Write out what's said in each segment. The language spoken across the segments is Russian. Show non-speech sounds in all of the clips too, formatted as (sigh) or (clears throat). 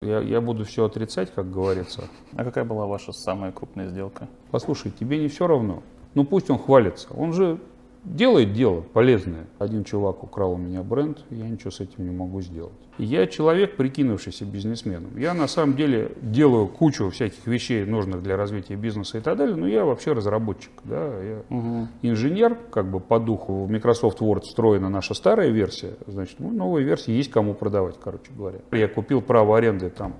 Я, я буду все отрицать, как говорится. А какая была ваша самая крупная сделка? Послушай, тебе не все равно. Ну пусть он хвалится. Он же делает дело полезное. Один чувак украл у меня бренд, я ничего с этим не могу сделать. Я человек, прикинувшийся бизнесменом. Я на самом деле делаю кучу всяких вещей, нужных для развития бизнеса и так далее, но я вообще разработчик. Да? Я угу. инженер, как бы по духу. В Microsoft Word встроена наша старая версия, значит, ну, новая версия есть кому продавать, короче говоря. Я купил право аренды там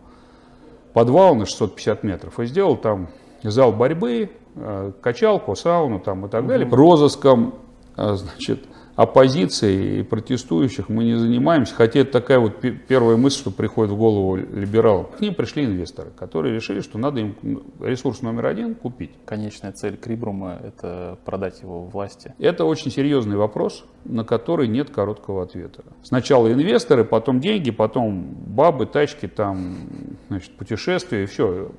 подвал на 650 метров и сделал там зал борьбы, э, качалку, сауну там и так угу. далее, розыском а, значит, оппозицией и протестующих мы не занимаемся, хотя это такая вот первая мысль, что приходит в голову либералам. К ним пришли инвесторы, которые решили, что надо им ресурс номер один купить. Конечная цель Крибрума – это продать его власти. Это очень серьезный вопрос, на который нет короткого ответа. Сначала инвесторы, потом деньги, потом бабы, тачки, там, значит, путешествия, и все.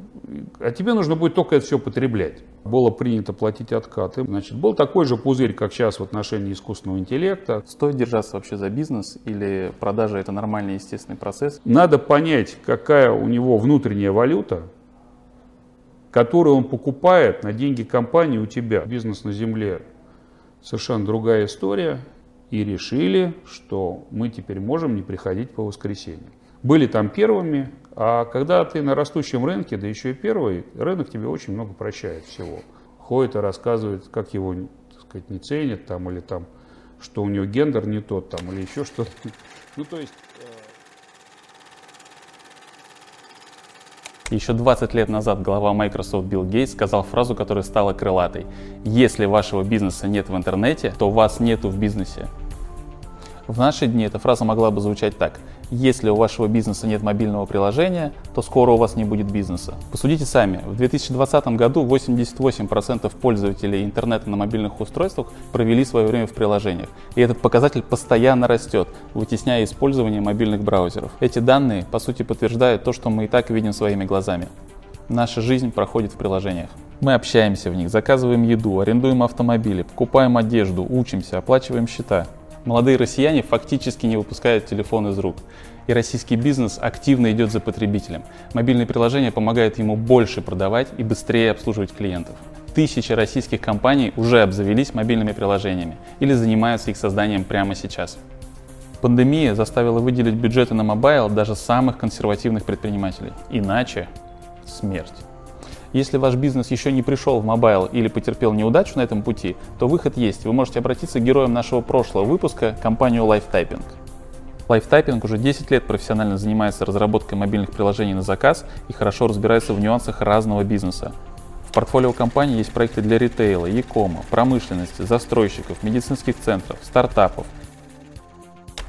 А тебе нужно будет только это все потреблять. Было принято платить откаты. Значит, был такой же пузырь, как сейчас в отношении искусственного интеллекта. Стоит держаться вообще за бизнес или продажа это нормальный естественный процесс? Надо понять, какая у него внутренняя валюта, которую он покупает на деньги компании у тебя. Бизнес на земле совершенно другая история. И решили, что мы теперь можем не приходить по воскресеньям. Были там первыми, а когда ты на растущем рынке, да еще и первый, рынок тебе очень много прощает всего. Ходит и рассказывает, как его так сказать, не ценят, там, или там, что у него гендер не тот, там, или еще что-то. (laughs) Ну, то есть... еще 20 лет назад глава Microsoft Билл Гейтс сказал фразу, которая стала крылатой. Если вашего бизнеса нет в интернете, то вас нету в бизнесе. В наши дни эта фраза могла бы звучать так. Если у вашего бизнеса нет мобильного приложения, то скоро у вас не будет бизнеса. Посудите сами, в 2020 году 88% пользователей интернета на мобильных устройствах провели свое время в приложениях. И этот показатель постоянно растет, вытесняя использование мобильных браузеров. Эти данные, по сути, подтверждают то, что мы и так видим своими глазами. Наша жизнь проходит в приложениях. Мы общаемся в них, заказываем еду, арендуем автомобили, покупаем одежду, учимся, оплачиваем счета. Молодые россияне фактически не выпускают телефон из рук. И российский бизнес активно идет за потребителем. Мобильные приложения помогают ему больше продавать и быстрее обслуживать клиентов. Тысячи российских компаний уже обзавелись мобильными приложениями или занимаются их созданием прямо сейчас. Пандемия заставила выделить бюджеты на mobile даже самых консервативных предпринимателей. Иначе смерть. Если ваш бизнес еще не пришел в mobile или потерпел неудачу на этом пути, то выход есть. Вы можете обратиться к героям нашего прошлого выпуска, компанию Live Typing. Lifetyping уже 10 лет профессионально занимается разработкой мобильных приложений на заказ и хорошо разбирается в нюансах разного бизнеса. В портфолио компании есть проекты для ритейла, e-кома, промышленности, застройщиков, медицинских центров, стартапов,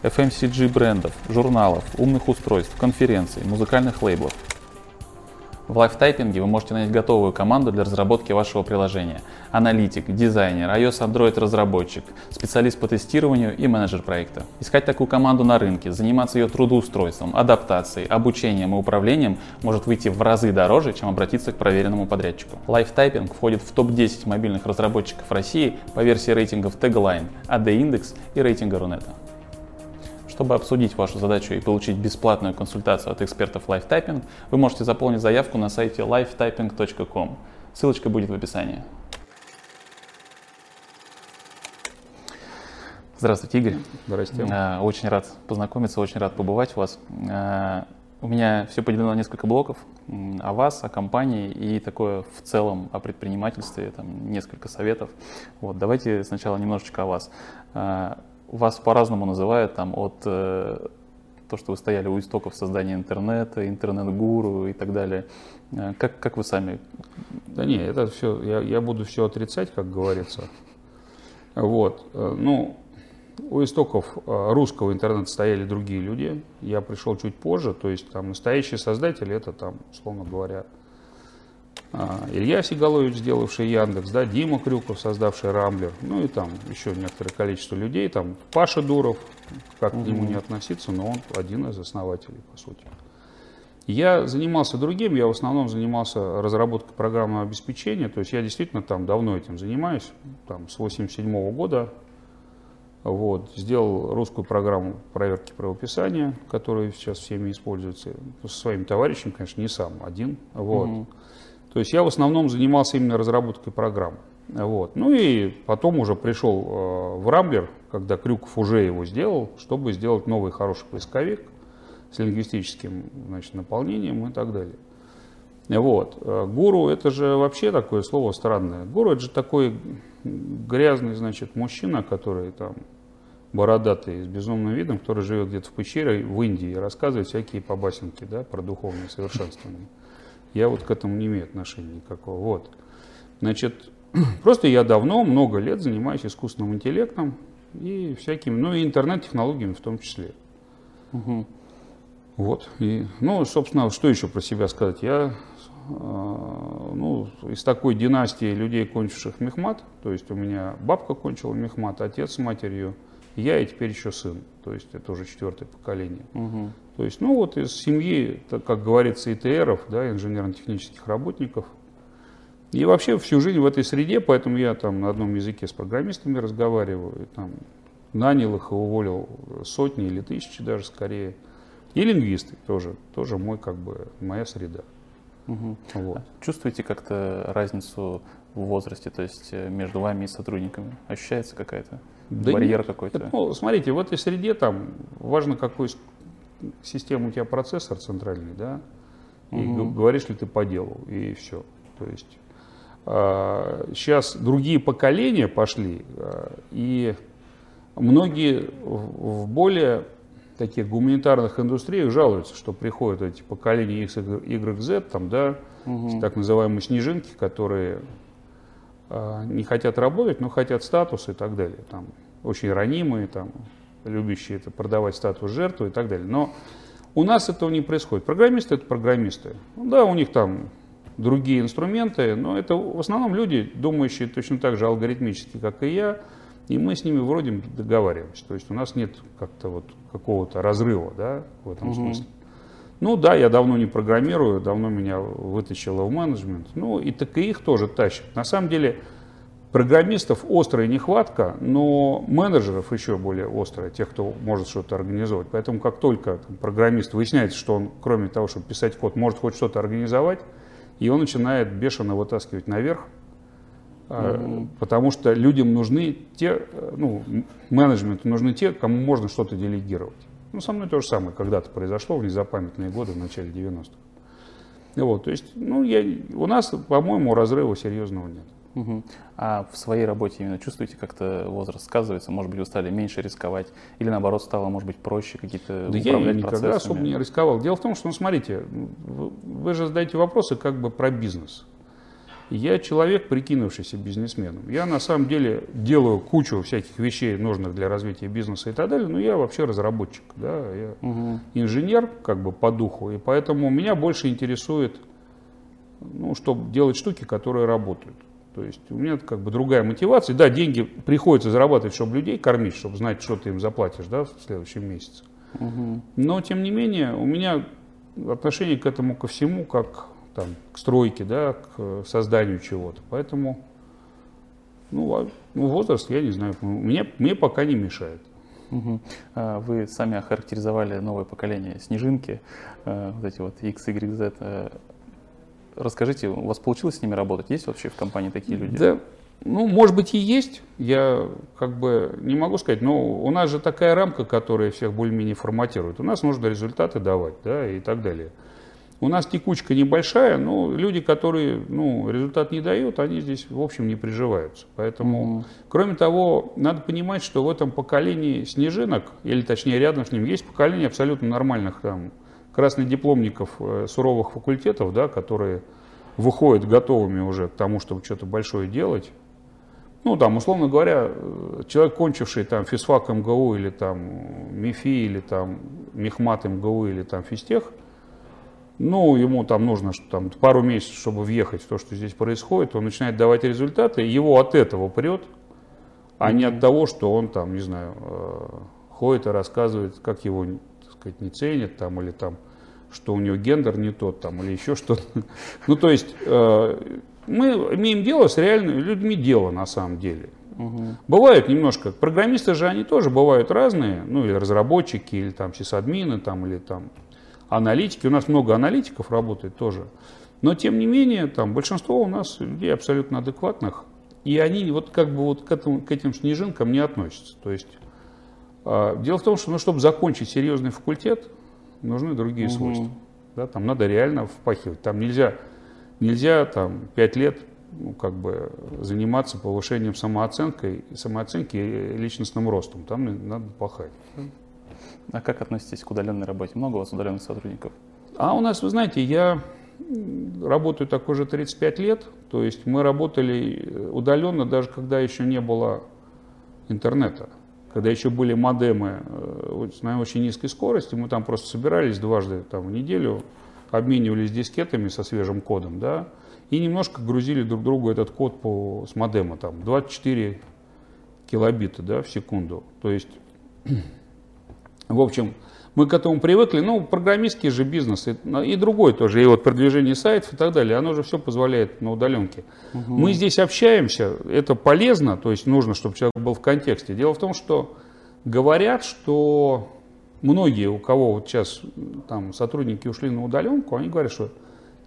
FMCG брендов, журналов, умных устройств, конференций, музыкальных лейблов – в лайфтайпинге вы можете нанять готовую команду для разработки вашего приложения. Аналитик, дизайнер, iOS Android разработчик, специалист по тестированию и менеджер проекта. Искать такую команду на рынке, заниматься ее трудоустройством, адаптацией, обучением и управлением может выйти в разы дороже, чем обратиться к проверенному подрядчику. Live Typing входит в топ-10 мобильных разработчиков России по версии рейтингов Tagline, AdIndex и рейтинга Рунета. Чтобы обсудить вашу задачу и получить бесплатную консультацию от экспертов Live Typing, вы можете заполнить заявку на сайте livetyping.com. Ссылочка будет в описании. Здравствуйте, Игорь. Здравствуйте. А, очень рад познакомиться, очень рад побывать у вас. А, у меня все поделено на несколько блоков о вас, о компании и такое в целом о предпринимательстве, там несколько советов. Вот, давайте сначала немножечко о вас. Вас по-разному называют, там, от э, то, что вы стояли у истоков создания интернета, интернет-гуру и так далее. Э, как, как вы сами? Да не, это все, я, я буду все отрицать, как говорится. Вот, э, ну, у истоков э, русского интернета стояли другие люди. Я пришел чуть позже, то есть там настоящие создатели, это там, условно говоря, Илья Сигалович, сделавший Яндекс, да, Дима Крюков, создавший Рамблер, ну и там еще некоторое количество людей, там Паша Дуров, как угу. к нему не относиться, но он один из основателей, по сути. Я занимался другим, я в основном занимался разработкой программного обеспечения, то есть я действительно там давно этим занимаюсь, там с 87 -го года Вот, сделал русскую программу проверки правописания, которая сейчас всеми используется. Со своим товарищем, конечно, не сам, один. Вот. Угу. То есть я в основном занимался именно разработкой программ. Вот. Ну и потом уже пришел э, в Рамблер, когда Крюков уже его сделал, чтобы сделать новый хороший поисковик с лингвистическим значит, наполнением и так далее. Вот. Э, гуру это же вообще такое слово странное. Гуру это же такой грязный, значит, мужчина, который там бородатый, с безумным видом, который живет где-то в пещере в Индии и рассказывает всякие побасенки да, про духовное совершенствование. Я вот к этому не имею отношения никакого. Вот. Значит, (clears throat) просто я давно, много лет занимаюсь искусственным интеллектом и всякими, ну и интернет-технологиями в том числе. Угу. Вот. И, ну, собственно, что еще про себя сказать? Я а, ну, из такой династии людей, кончивших мехмат, то есть у меня бабка кончила мехмат, отец с матерью, я и теперь еще сын, то есть это уже четвертое поколение. Угу. То есть, ну вот из семьи, как говорится, ИТРов, да, инженерно-технических работников. И вообще всю жизнь в этой среде, поэтому я там на одном языке с программистами разговариваю, и, там нанял их и уволил сотни или тысячи даже скорее. И лингвисты тоже, тоже мой, как бы, моя среда. Угу. Вот. Чувствуете как-то разницу в возрасте, то есть э, между вами и сотрудниками? Ощущается какая-то да барьер какой-то? Ну, смотрите, в этой среде там важно, какой система у тебя процессор центральный, да, и угу. говоришь ли ты по делу, и все. То есть а, сейчас другие поколения пошли, а, и многие в более таких гуманитарных индустриях жалуются, что приходят эти поколения X, Y, Z, там, да, угу. так называемые снежинки, которые э, не хотят работать, но хотят статус и так далее. Там, очень ранимые, там, любящие это продавать статус жертвы и так далее. Но у нас этого не происходит. Программисты это программисты. Ну, да, у них там другие инструменты, но это в основном люди, думающие точно так же алгоритмически, как и я, и мы с ними вроде договариваемся. То есть у нас нет как-то вот какого-то разрыва да, в этом угу. смысле. Ну да, я давно не программирую, давно меня вытащило в менеджмент. Ну и так и их тоже тащит. На самом деле программистов острая нехватка, но менеджеров еще более острая, тех, кто может что-то организовать. Поэтому как только там, программист выясняет, что он, кроме того, чтобы писать код, может хоть что-то организовать, и он начинает бешено вытаскивать наверх, Mm-hmm. Потому что людям нужны те, ну, менеджменту нужны те, кому можно что-то делегировать. Ну, со мной то же самое когда-то произошло в незапамятные годы, в начале 90-х. Вот, то есть, ну, я, у нас, по-моему, разрыва серьезного нет. Угу. А в своей работе именно чувствуете, как-то возраст сказывается? Может быть, вы стали меньше рисковать? Или наоборот, стало, может быть, проще какие-то да управлять я никогда процессами? особо не рисковал. Дело в том, что, ну, смотрите, вы, же задаете вопросы как бы про бизнес. Я человек, прикинувшийся бизнесменом. Я на самом деле делаю кучу всяких вещей, нужных для развития бизнеса и так далее, но я вообще разработчик, да, я угу. инженер как бы по духу, и поэтому меня больше интересует, ну, чтобы делать штуки, которые работают. То есть у меня как бы другая мотивация. Да, деньги приходится зарабатывать, чтобы людей кормить, чтобы знать, что ты им заплатишь да, в следующем месяце. Угу. Но тем не менее у меня отношение к этому ко всему как там, к стройке, да, к созданию чего-то. Поэтому ну, а, ну, возраст, я не знаю, мне, мне пока не мешает. Угу. Вы сами охарактеризовали новое поколение снежинки, э, вот эти вот X, Y, Z. Расскажите, у вас получилось с ними работать? Есть вообще в компании такие люди? Да, ну, может быть и есть, я как бы не могу сказать, но у нас же такая рамка, которая всех более-менее форматирует. У нас нужно результаты давать, да, и так далее. У нас текучка небольшая, но люди, которые ну, результат не дают, они здесь, в общем, не приживаются. Поэтому, mm-hmm. кроме того, надо понимать, что в этом поколении снежинок, или точнее рядом с ним, есть поколение абсолютно нормальных там, краснодипломников э, суровых факультетов, да, которые выходят готовыми уже к тому, чтобы что-то большое делать. Ну, там, условно говоря, э, человек, кончивший там физфак МГУ или там МИФИ, или там Мехмат МГУ, или там физтех – ну, ему там нужно там, пару месяцев, чтобы въехать в то, что здесь происходит, он начинает давать результаты, его от этого прет, а не от того, что он там, не знаю, э, ходит и рассказывает, как его, сказать, не ценят там, или там, что у него гендер не тот там, или еще что-то. (laughs) Ну, то есть, э, мы имеем дело с реальными людьми дело на самом деле. Мгм. Бывают немножко, программисты же они тоже бывают разные, ну или разработчики, или там сисадмины, там, или там аналитики. У нас много аналитиков работает тоже. Но тем не менее, там большинство у нас людей абсолютно адекватных, и они вот как бы вот к, этому, к этим снежинкам не относятся. То есть дело в том, что ну, чтобы закончить серьезный факультет, нужны другие Мгм. свойства. Да, там надо реально впахивать. Там нельзя, нельзя там, 5 лет ну, как бы, заниматься повышением самооценкой, самооценки и личностным ростом. Там надо пахать. А как относитесь к удаленной работе? Много у вас удаленных сотрудников? А у нас, вы знаете, я работаю так уже 35 лет. То есть мы работали э, удаленно, даже когда еще не было интернета. Когда еще были модемы э, на очень низкой скорости, мы там просто собирались дважды там, в неделю, обменивались дискетами со свежим кодом, да, и немножко грузили друг другу этот код по, с модема, там, 24 килобита, да, в секунду. То есть, (clears throat) в общем, мы к этому привыкли. Ну, программистский же бизнес и, и другой тоже, и вот продвижение сайтов и так далее, оно же все позволяет на удаленке. Мы здесь общаемся, это полезно, то есть нужно, чтобы человек был в контексте. Дело в том, что говорят, что многие, у кого вот сейчас там сотрудники ушли на удаленку, они говорят, что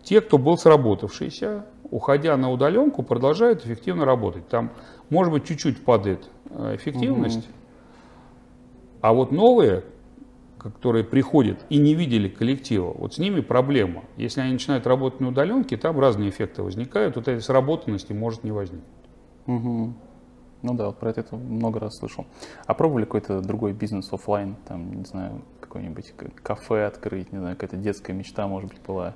те, кто был сработавшийся, уходя на удаленку, продолжают эффективно работать. Там, может быть, чуть-чуть падает э, эффективность, а вот новые, которые приходят и не видели коллектива, вот с ними проблема. Если они начинают работать на удаленке, там разные эффекты возникают, вот этой сработанности может не возникнуть. Мгм. Ну да, вот про это много раз слышал. А пробовали какой-то другой бизнес оффлайн, там, не знаю, какой-нибудь к- кафе открыть, не знаю, какая-то детская мечта, может быть, была?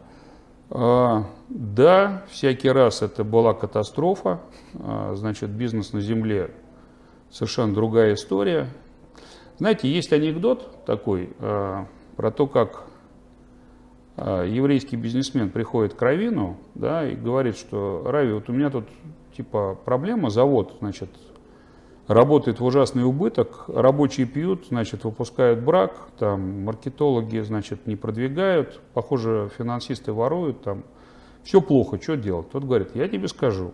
А, да, всякий раз это была катастрофа. А, значит, бизнес на земле совершенно другая история. Знаете, есть анекдот такой а, про то, как а, еврейский бизнесмен приходит к Равину, да, и говорит, что Рави, вот у меня тут типа проблема, завод, значит, работает в ужасный убыток, рабочие пьют, значит, выпускают брак, там, маркетологи, значит, не продвигают, похоже, финансисты воруют, там, все плохо, что делать? Тот говорит, я тебе скажу,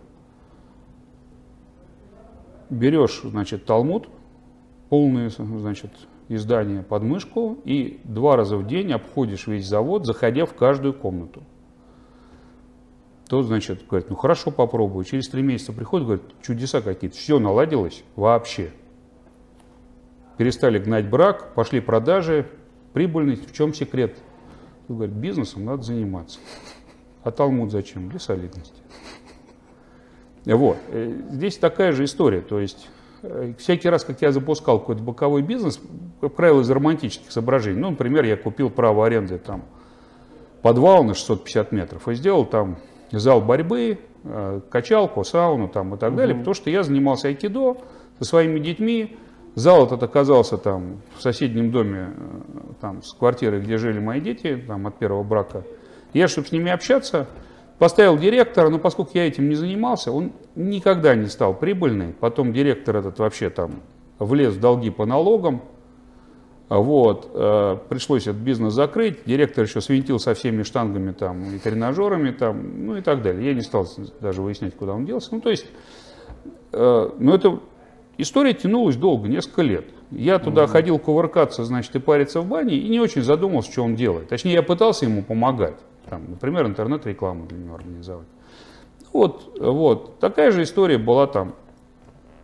берешь, значит, Талмуд, полные, значит, издания под мышку и два раза в день обходишь весь завод, заходя в каждую комнату. Тот, значит, говорит, ну хорошо, попробую. Через три месяца приходит, говорит, чудеса какие-то. Все наладилось вообще. Перестали гнать брак, пошли продажи, прибыльность. В чем секрет? Он говорит, бизнесом надо заниматься. А Талмуд зачем? Для солидности. Вот. Э, Здесь такая же история. То есть всякий раз, как я запускал какой-то боковой бизнес, как правило, из романтических соображений. Ну, например, я купил право аренды там подвал на 650 метров и сделал там зал борьбы, э, качалку, сауну там и так далее, потому что я занимался айкидо со своими детьми. Зал этот оказался там в соседнем доме э, там, с квартирой, где жили мои дети, там от первого брака. Я, чтобы с ними общаться, поставил директора, но поскольку я этим не занимался, он никогда не стал прибыльный. Потом директор этот вообще там влез в долги по налогам, вот, э, пришлось этот бизнес закрыть, директор еще свинтил со всеми штангами там и тренажерами там, ну и так далее. Я не стал даже выяснять, куда он делся. Ну, то есть, э, но эта история тянулась долго, несколько лет. Я туда ходил кувыркаться, значит, и париться в бане, и не очень задумался, что он делает. Точнее, я пытался ему помогать. Там, например, интернет-рекламу для него организовать. Вот, вот, такая же история была там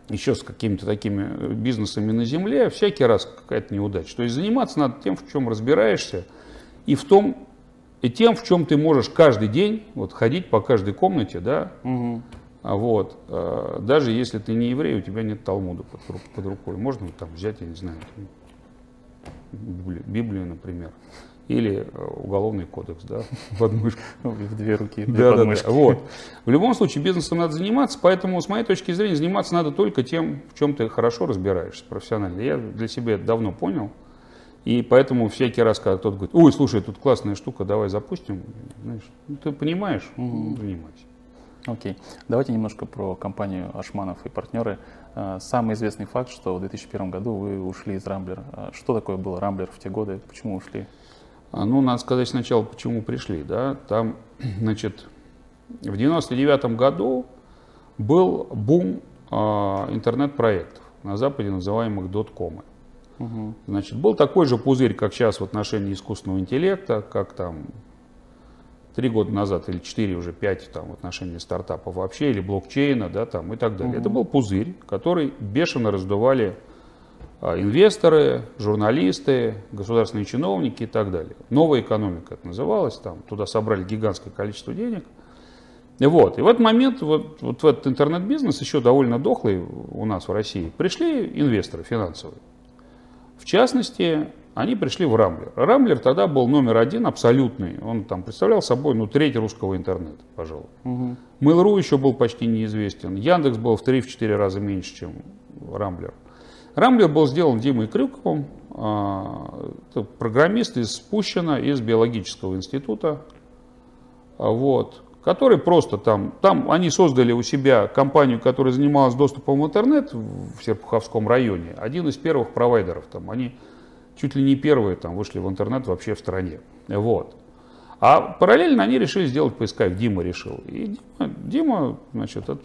еще с какими-то такими бизнесами на земле, всякий раз какая-то неудача. То есть заниматься надо тем, в чем разбираешься, и в том, и тем, в чем ты можешь каждый день вот, ходить по каждой комнате, да, а вот, э, даже если ты не еврей, у тебя нет Талмуда под, ру- под рукой, можно там взять, я не знаю, там, Библию, например, или э, уголовный кодекс, да, (laughs) под мышку. В две руки, две Да, да, подмышки. да. Вот. В любом случае бизнесом надо заниматься, поэтому с моей точки зрения заниматься надо только тем, в чем ты хорошо разбираешься профессионально. Я для себя это давно понял. И поэтому всякий раз, когда кто-то говорит, ой, слушай, тут классная штука, давай запустим, знаешь, ну, ты понимаешь, ну, занимайся. Окей. Давайте немножко про компанию Ашманов и партнеры. А, Самый известный факт, что в 2001 году вы ушли из Рамблер. А Что такое был Рамблер в те годы? Почему ушли? А, Ну, надо сказать сначала, почему пришли. Да? Там, (clears throat) значит, в 99 году был бум а, интернет-проектов, на Западе называемых доткомы. Угу. Значит, был такой же пузырь, как сейчас в отношении искусственного интеллекта, как там три года назад или четыре, уже пять там, в отношении стартапов вообще, или блокчейна, да, там, и так далее. Угу. Это был пузырь, который бешено раздували инвесторы, журналисты, государственные чиновники и так далее. Новая экономика это называлось, там, туда собрали гигантское количество денег. Вот. И в этот момент вот, вот в этот интернет-бизнес, еще довольно дохлый у нас в России, пришли инвесторы финансовые. В частности, они пришли в Рамблер. Рамблер тогда был номер один абсолютный. Он там представлял собой ну, треть русского интернета, пожалуй. Угу. Mail.ru еще был почти неизвестен. Яндекс был в 3-4 раза меньше, чем Рамблер. Рамблер был сделан Димой Крюковым, а, программист из Спущена, из биологического института. А, вот который просто там, там они создали у себя компанию, которая занималась доступом в интернет в Серпуховском районе, один из первых провайдеров, там они чуть ли не первые там вышли в интернет вообще в стране, вот. А параллельно они решили сделать поисковик, Дима решил. И Дима, Дима значит, этот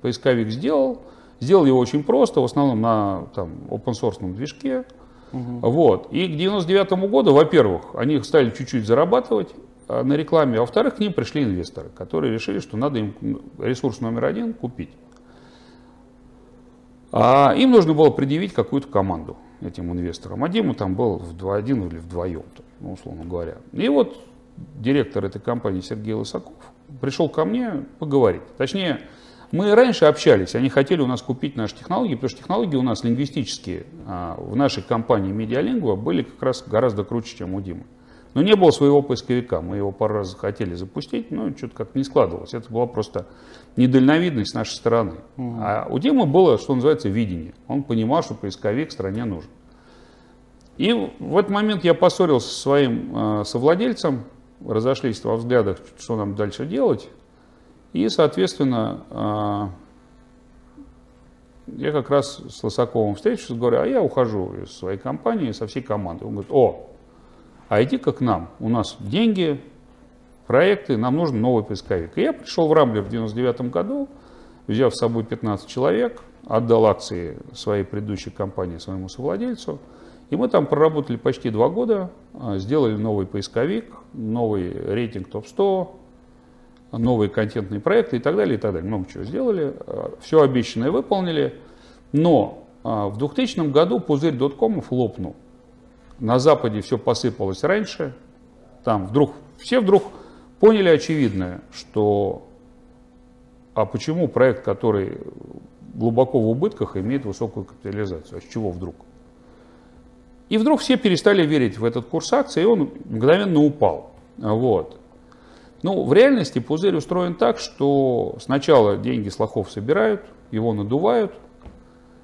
поисковик сделал, сделал его очень просто, в основном на там, open source движке, Угу. Вот. И к 99 году, во-первых, они стали чуть-чуть зарабатывать, Э, на рекламе, а во-вторых, к ним пришли инвесторы, которые решили, что надо им ресурс номер один купить. А им нужно было предъявить какую-то команду этим инвесторам. А Дима там был в один или вдвоем, ну, условно говоря. И вот директор этой компании Сергей Лысаков пришел ко мне поговорить. Точнее, мы раньше общались, они хотели у нас купить наши технологии, потому что технологии у нас лингвистические а, в нашей компании Медиалингва были как раз гораздо круче, чем у Димы. Но не было своего поисковика. Мы его пару раз хотели запустить, но что-то как-то не складывалось. Это была просто недальновидность с нашей стороны. Угу. А у Димы было, что называется, видение. Он понимал, что поисковик стране нужен. И в этот момент я поссорился со своим э, совладельцем, разошлись во взглядах, что нам дальше делать. И, соответственно, э, я как раз с Лосаковым встречусь, говорю, а я ухожу из своей компании со всей командой. Он говорит, о, а иди-ка к нам, у нас деньги, проекты, нам нужен новый поисковик. И я пришел в Рамблер в 99 году, взяв с собой 15 человек, отдал акции своей предыдущей компании своему совладельцу, и мы там проработали почти два года, а, сделали новый поисковик, новый рейтинг ТОП-100, новые контентные проекты и так далее, и так далее. Много чего сделали, а, все обещанное выполнили, но а, в 2000 году пузырь доткомов лопнул. На Западе все посыпалось раньше. Там вдруг, все вдруг поняли очевидное, что а почему проект, который глубоко в убытках, имеет высокую капитализацию? А с чего вдруг? И вдруг все перестали верить в этот курс акций, и он мгновенно упал. Вот. Ну, в реальности пузырь устроен так, что сначала деньги с лохов собирают, его надувают,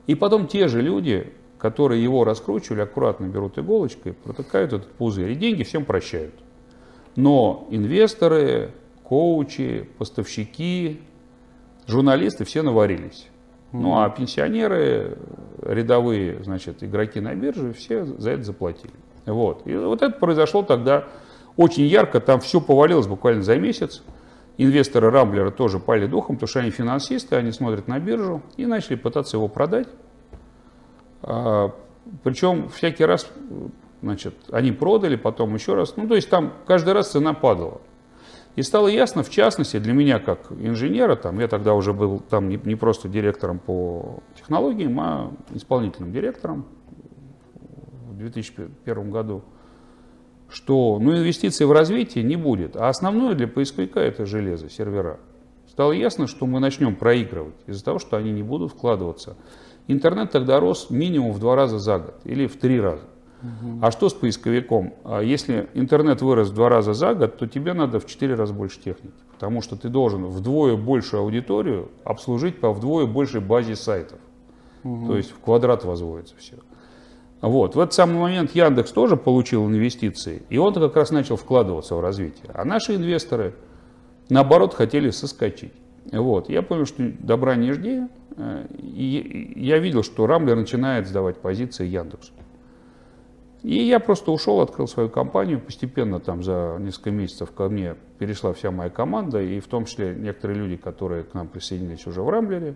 и потом те же люди которые его раскручивали, аккуратно берут иголочкой, протыкают этот пузырь и деньги всем прощают. Но инвесторы, коучи, поставщики, журналисты все наварились. Ну а пенсионеры, рядовые, значит, игроки на бирже, все за это заплатили. Вот. И вот это произошло тогда очень ярко, там все повалилось буквально за месяц. Инвесторы Рамблера тоже пали духом, потому что они финансисты, они смотрят на биржу и начали пытаться его продать. А, Причем всякий раз, значит, они продали, потом еще раз. Ну, то есть там каждый раз цена падала. И стало ясно, в частности, для меня как инженера, там, я тогда уже был там не, не просто директором по технологиям, а исполнительным директором в 2001 году, что ну, инвестиций в развитие не будет. А основное для поисковика это железо, сервера. Стало ясно, что мы начнем проигрывать из-за того, что они не будут вкладываться Интернет тогда рос минимум в два раза за год или в три раза. Угу. А что с поисковиком? А если интернет вырос в два раза за год, то тебе надо в четыре раза больше техники. Потому что ты должен вдвое большую аудиторию обслужить по вдвое большей базе сайтов. Угу. То есть в квадрат возводится все. Вот. В этот самый момент Яндекс тоже получил инвестиции, и он как раз начал вкладываться в развитие. А наши инвесторы, наоборот, хотели соскочить. Вот. Я понял, что добра не жди, Э, и я видел, что Рамблер начинает сдавать позиции Яндексу. И я просто ушел, открыл свою компанию. Постепенно там за несколько месяцев ко мне перешла вся моя команда, и в том числе некоторые люди, которые к нам присоединились уже в Рамблере.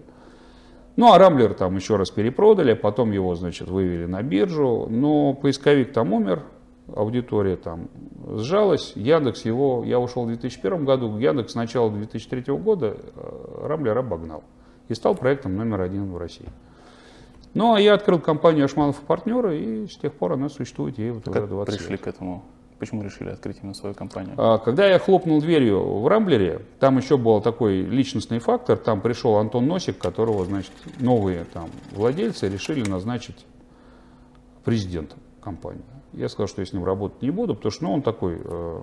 Ну, а Рамблер там еще раз перепродали, потом его, значит, вывели на биржу, но поисковик там умер, аудитория там сжалась, Яндекс его, я ушел в 2001 году, Яндекс с начала 2003 года э, Рамблер обогнал и стал проектом номер один в России. Ну, а я открыл компанию Ашманов и партнеры, и с тех пор она существует, ей вот Как уже 20 пришли лет. к этому? Почему решили открыть именно свою компанию? А, Когда я хлопнул дверью в Рамблере, там еще был такой личностный фактор. Там пришел Антон Носик, которого, значит, новые там владельцы решили назначить президентом компании. Я сказал, что я с ним работать не буду, потому что ну, он такой э,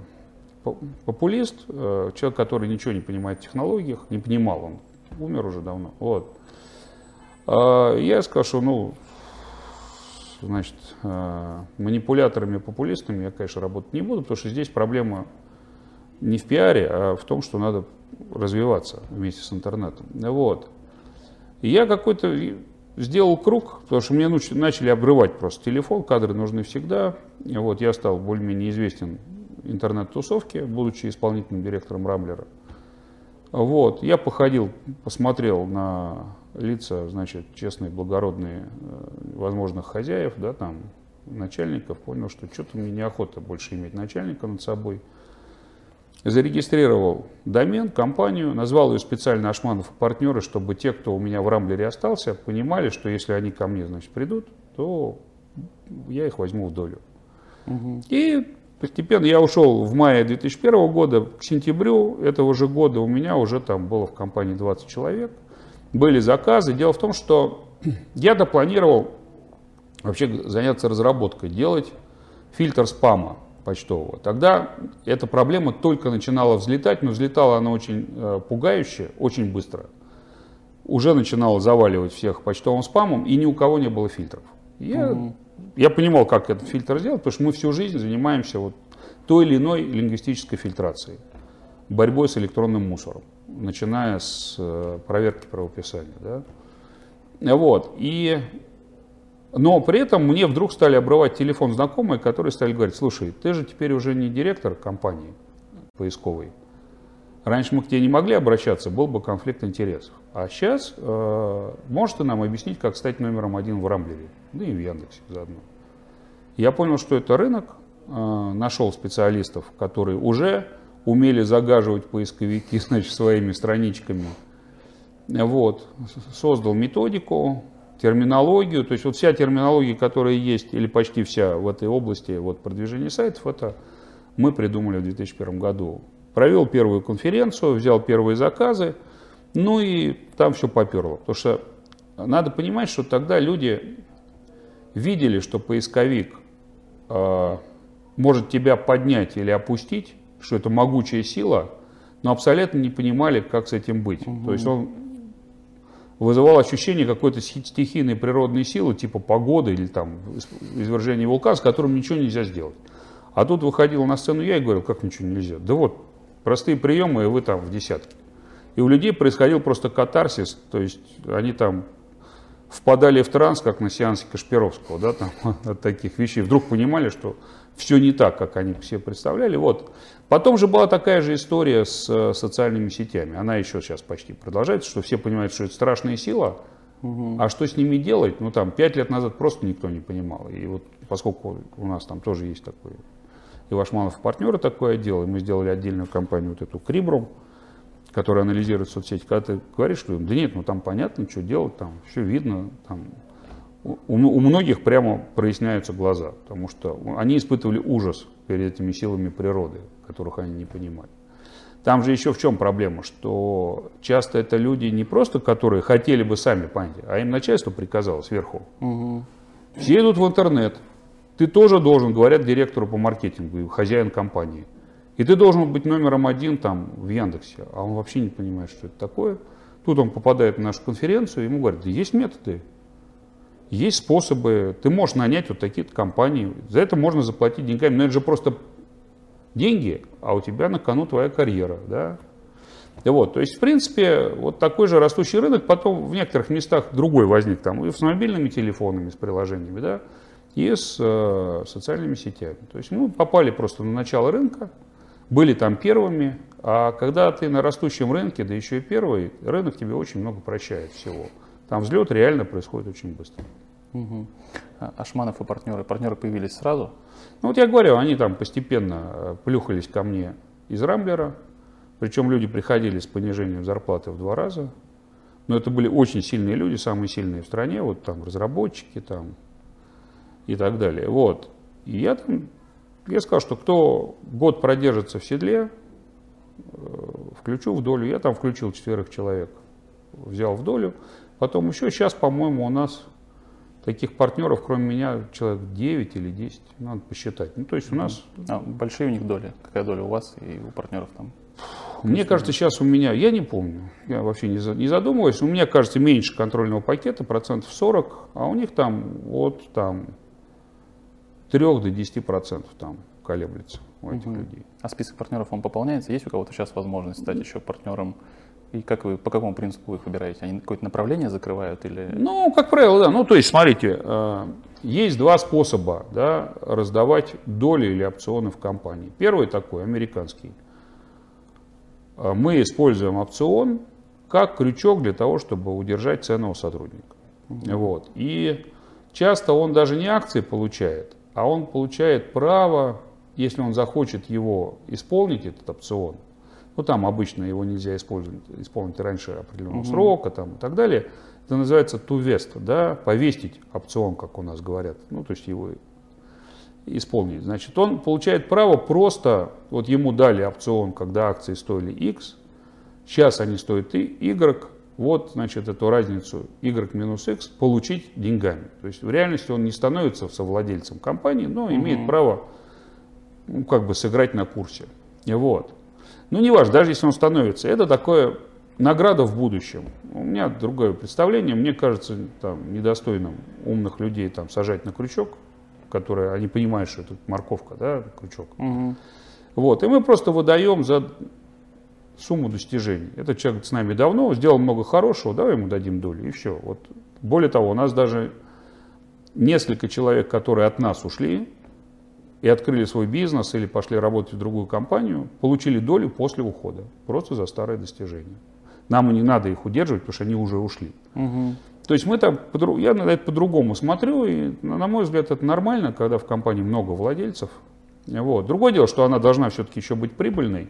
по- популист, э, человек, который ничего не понимает в технологиях, не понимал, он умер уже давно. Вот. А, Я сказал, что ну, значит, э, манипуляторами, популистами я, конечно, работать не буду, потому что здесь проблема не в пиаре, а в том, что надо развиваться вместе с интернетом. Вот. И я какой-то сделал круг, потому что мне нач- начали обрывать просто телефон, кадры нужны всегда. И вот я стал более-менее известен интернет-тусовке, будучи исполнительным директором Рамблера. Вот, я походил, посмотрел на лица, значит, честные, благородные, э, возможных хозяев, да, там, начальников, понял, что что-то мне неохота больше иметь начальника над собой. Зарегистрировал домен, компанию, назвал ее специально Ашманов и партнеры, чтобы те, кто у меня в Рамблере остался, понимали, что если они ко мне, значит, придут, то я их возьму в долю. И постепенно я ушел в мае 2001 года, к сентябрю этого же года у меня уже там было в компании 20 человек, были заказы. Дело в том, что я-то планировал вообще заняться разработкой, делать фильтр спама почтового. Тогда эта проблема только начинала взлетать, но взлетала она очень э, пугающе, очень быстро. Уже начинала заваливать всех почтовым спамом, и ни у кого не было фильтров. Я, я понимал, как этот фильтр сделать, потому что мы всю жизнь занимаемся вот той или иной лингвистической фильтрацией, борьбой с электронным мусором, начиная с э, проверки правописания. Да? Вот. И но при этом мне вдруг стали обрывать телефон знакомые, которые стали говорить, слушай, ты же теперь уже не директор компании поисковой. Раньше мы к тебе не могли обращаться, был бы конфликт интересов. А сейчас э, можешь ты нам объяснить, как стать номером один в Рамблере, да и в Яндексе заодно. Я понял, что это рынок, э, нашел специалистов, которые уже умели загаживать поисковики (laughs) значит, своими страничками. Вот. Создал методику, терминологию, то есть вот вся терминология, которая есть, или почти вся в этой области вот, продвижения сайтов, это мы придумали в 2001 году. Провел первую конференцию, взял первые заказы, ну и там все поперло. Потому что надо понимать, что тогда люди видели, что поисковик э, может тебя поднять или опустить, что это могучая сила, но абсолютно не понимали, как с этим быть. То есть он вызывал ощущение какой-то стихийной природной силы, типа погоды или там извержения вулкана, с которым ничего нельзя сделать. А тут выходил на сцену я и говорил, как ничего нельзя? Да вот, простые приемы, и вы там в десятке. И у людей происходил просто катарсис, то есть они там впадали в транс, как на сеансе Кашпировского, да, там, (laughs) от таких вещей. Вдруг понимали, что все не так, как они все представляли. Вот. Потом же была такая же история с э, социальными сетями. Она еще сейчас почти продолжается, что все понимают, что это страшная сила, а что с ними делать, ну там пять лет назад просто никто не понимал. И вот поскольку у нас там тоже есть такой, и Вашманов партнеры такое отдел, и мы сделали отдельную компанию, вот эту Крибрум, которая анализирует соцсети, когда ты говоришь людям, да нет, ну там понятно, что делать, там все видно, там у, у многих прямо проясняются глаза, потому что они испытывали ужас перед этими силами природы, которых они не понимали. Там же еще в чем проблема, что часто это люди не просто, которые хотели бы сами понять, а им начальство приказало сверху. Все идут в интернет. Ты тоже должен, говорят директору по маркетингу, хозяин компании. И ты должен быть номером один там в Яндексе. А он вообще не понимает, что это такое. Тут он попадает на нашу конференцию, ему говорят, да есть методы, есть способы. Ты можешь нанять вот такие компании. За это можно заплатить деньгами. Но это же просто деньги, а у тебя на кону твоя карьера. Да? Вот, то есть, в принципе, вот такой же растущий рынок, потом в некоторых местах другой возник, там и с мобильными телефонами, с приложениями, да, и с э, социальными сетями. То есть мы попали просто на начало рынка, были там первыми, а когда ты на растущем рынке, да еще и первый, рынок тебе очень много прощает всего. Там взлет реально происходит очень быстро. Угу. Ашманов и партнеры. Партнеры появились сразу? Ну вот я говорю, они там постепенно э, плюхались ко мне из Рамблера. Причем люди приходили с понижением зарплаты в два раза. Но это были очень сильные люди, самые сильные в стране, вот там разработчики там и так далее. Вот. И я там, я сказал, что кто год продержится в седле, э, включу в долю. Я там включил четверых человек, взял в долю. Потом еще сейчас, по-моему, у нас таких партнеров, кроме меня, человек 9 или 10, надо посчитать. Ну, то есть у нас... А большие у них доли? Какая доля у вас и у партнеров там? Мне кажется, сейчас у меня, я не помню, я вообще не, не задумываюсь, у меня, кажется, меньше контрольного пакета, процентов 40, а у них там от там, 3 до 10 процентов там колеблется у этих угу. людей. А список партнеров, он пополняется? Есть у кого-то сейчас возможность стать еще партнером и как вы, по какому принципу вы их выбираете? Они какое-то направление закрывают или? Ну, как правило, да. Ну, то есть, смотрите, э, есть два способа да, раздавать доли или опционы в компании. Первый такой, американский. Э, мы используем опцион как крючок для того, чтобы удержать ценного сотрудника. Вот. И часто он даже не акции получает, а он получает право, если он захочет его исполнить, этот опцион, ну, там обычно его нельзя использовать, исполнить раньше определенного угу. срока там, и так далее. Это называется to vest, да, повестить опцион, как у нас говорят. Ну, то есть его исполнить. Значит, он получает право просто, вот ему дали опцион, когда акции стоили X, сейчас они стоят Y, вот, значит, эту разницу Y минус X получить деньгами. То есть в реальности он не становится совладельцем компании, но угу. имеет право, ну, как бы сыграть на курсе. Вот. Ну, не важно, даже если он становится, это такое награда в будущем. У меня другое представление. Мне кажется, там, недостойным умных людей там, сажать на крючок, который они понимают, что это морковка, да, крючок. Угу. Вот, и мы просто выдаем за сумму достижений. Этот человек с нами давно, сделал много хорошего, давай ему дадим долю, и все. Вот. Более того, у нас даже несколько человек, которые от нас ушли, и открыли свой бизнес или пошли работать в другую компанию, получили долю после ухода, просто за старое достижение. Нам и не надо их удерживать, потому что они уже ушли. Угу. То есть мы там, я на это по-другому смотрю, и на мой взгляд это нормально, когда в компании много владельцев. Вот. Другое дело, что она должна все-таки еще быть прибыльной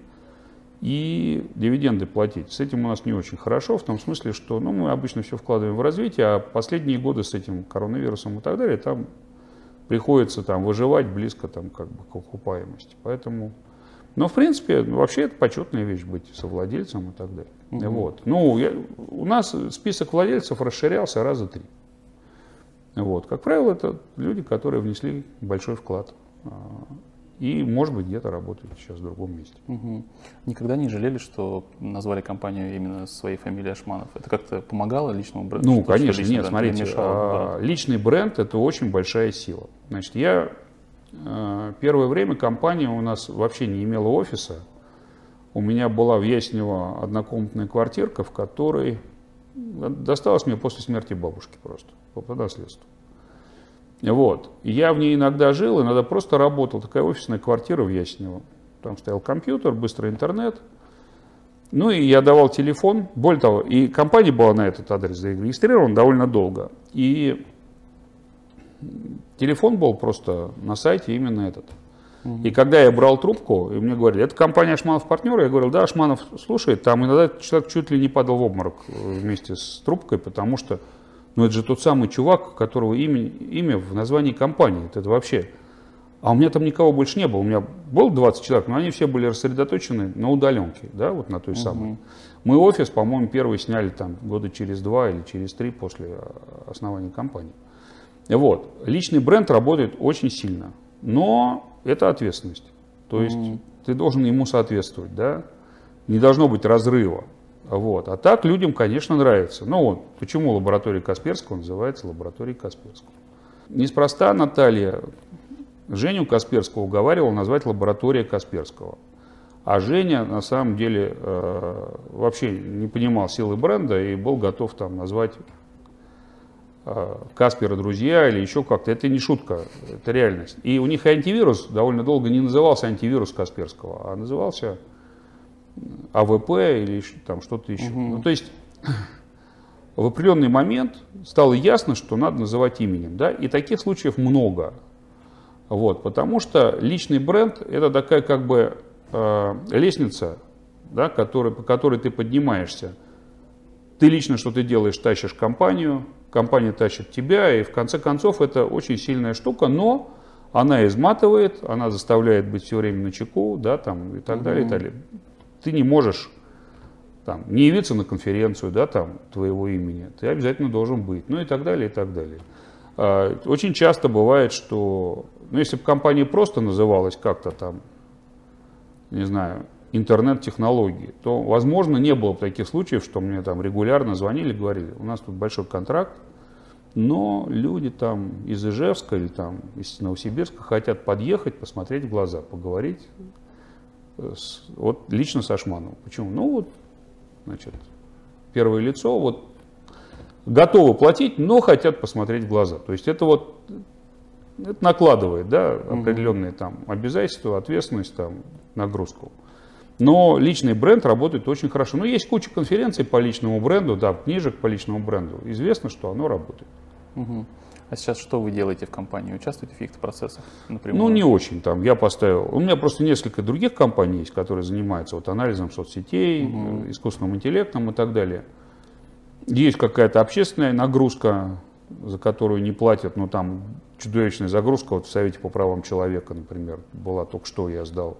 и дивиденды платить. С этим у нас не очень хорошо, в том смысле, что ну, мы обычно все вкладываем в развитие, а последние годы с этим коронавирусом и так далее, там приходится там выживать близко там как бы к окупаемости. Поэтому, но в принципе вообще это почетная вещь быть совладельцем и так далее. Угу. Вот. Ну, я, у нас список владельцев расширялся раза три. Вот. Как правило, это люди, которые внесли большой вклад а, и, может быть, где-то работают сейчас в другом месте. Угу. Никогда не жалели, что назвали компанию именно своей фамилией Ашманов? Это как-то помогало личному бренду? Ну, конечно, нет, бренд смотрите, мешало, а, да. личный бренд – это очень большая сила. Значит, я а, первое время компания у нас вообще не имела офиса. У меня была в Яснево однокомнатная квартирка, в которой досталась мне после смерти бабушки просто по наследству. Вот. Я в ней иногда жил, иногда просто работал. Такая офисная квартира в Яснево. Там стоял компьютер, быстрый интернет. Ну и я давал телефон. Более того, и компания была на этот адрес зарегистрирована довольно долго. И телефон был просто на сайте именно этот. И когда я брал трубку, и мне говорили, это компания Ашманов партнер, я говорил, да, Ашманов слушает, там иногда человек чуть ли не падал в обморок э, вместе с трубкой, потому что но это же тот самый чувак, у которого имя, имя в названии компании. Это вообще... А у меня там никого больше не было. У меня было 20 человек, но они все были рассредоточены на удаленке, да, вот на той угу. самой. Мы офис, по-моему, первый сняли там года через два или через три после а, основания компании. Вот. Личный бренд работает очень сильно, но это ответственность. То есть угу. ты должен ему соответствовать, да. Не должно быть разрыва. Вот. А так людям, конечно, нравится. Ну вот, почему лаборатория Касперского называется лабораторией Касперского. Неспроста Наталья Женю Касперского уговаривала назвать лаборатория Касперского. А Женя на самом деле э, вообще не понимал силы бренда и был готов там назвать э, Каспера друзья или еще как-то. Это не шутка, это реальность. И у них антивирус довольно долго не назывался антивирус Касперского, а назывался АВП или там что-то еще. Угу. Ну, то есть в определенный момент стало ясно, что надо называть именем. Да? И таких случаев много. Вот, потому что личный бренд – это такая как бы э, лестница, да, который, по которой ты поднимаешься. Ты лично что ты делаешь, тащишь компанию, компания тащит тебя, и в конце концов это очень сильная штука, но она изматывает, она заставляет быть все время на чеку, да, там, и так mm-hmm. далее, и так далее. Ты не можешь там, не явиться на конференцию да, там, твоего имени, ты обязательно должен быть, ну и так далее, и так далее. А, очень часто бывает, что, ну если бы компания просто называлась как-то там, не знаю, интернет-технологии, то, возможно, не было бы таких случаев, что мне там регулярно звонили, говорили, у нас тут большой контракт, но люди там из Ижевска или там из Новосибирска хотят подъехать, посмотреть в глаза, поговорить с, вот лично с Ашмановым. Почему? Ну вот значит, первое лицо, вот готовы платить, но хотят посмотреть в глаза. То есть это вот это накладывает да, определенные там обязательства, ответственность, там, нагрузку. Но личный бренд работает очень хорошо. Но есть куча конференций по личному бренду, да, книжек по личному бренду. Известно, что оно работает. Угу. А сейчас что вы делаете в компании? Участвуете в каких-то процессах напрямую? Ну, не очень там. Я поставил... У меня просто несколько других компаний есть, которые занимаются вот анализом соцсетей, угу. искусственным интеллектом и так далее. Есть какая-то общественная нагрузка, за которую не платят, но там чудовищная загрузка. Вот в Совете по правам человека, например, была только что, я сдал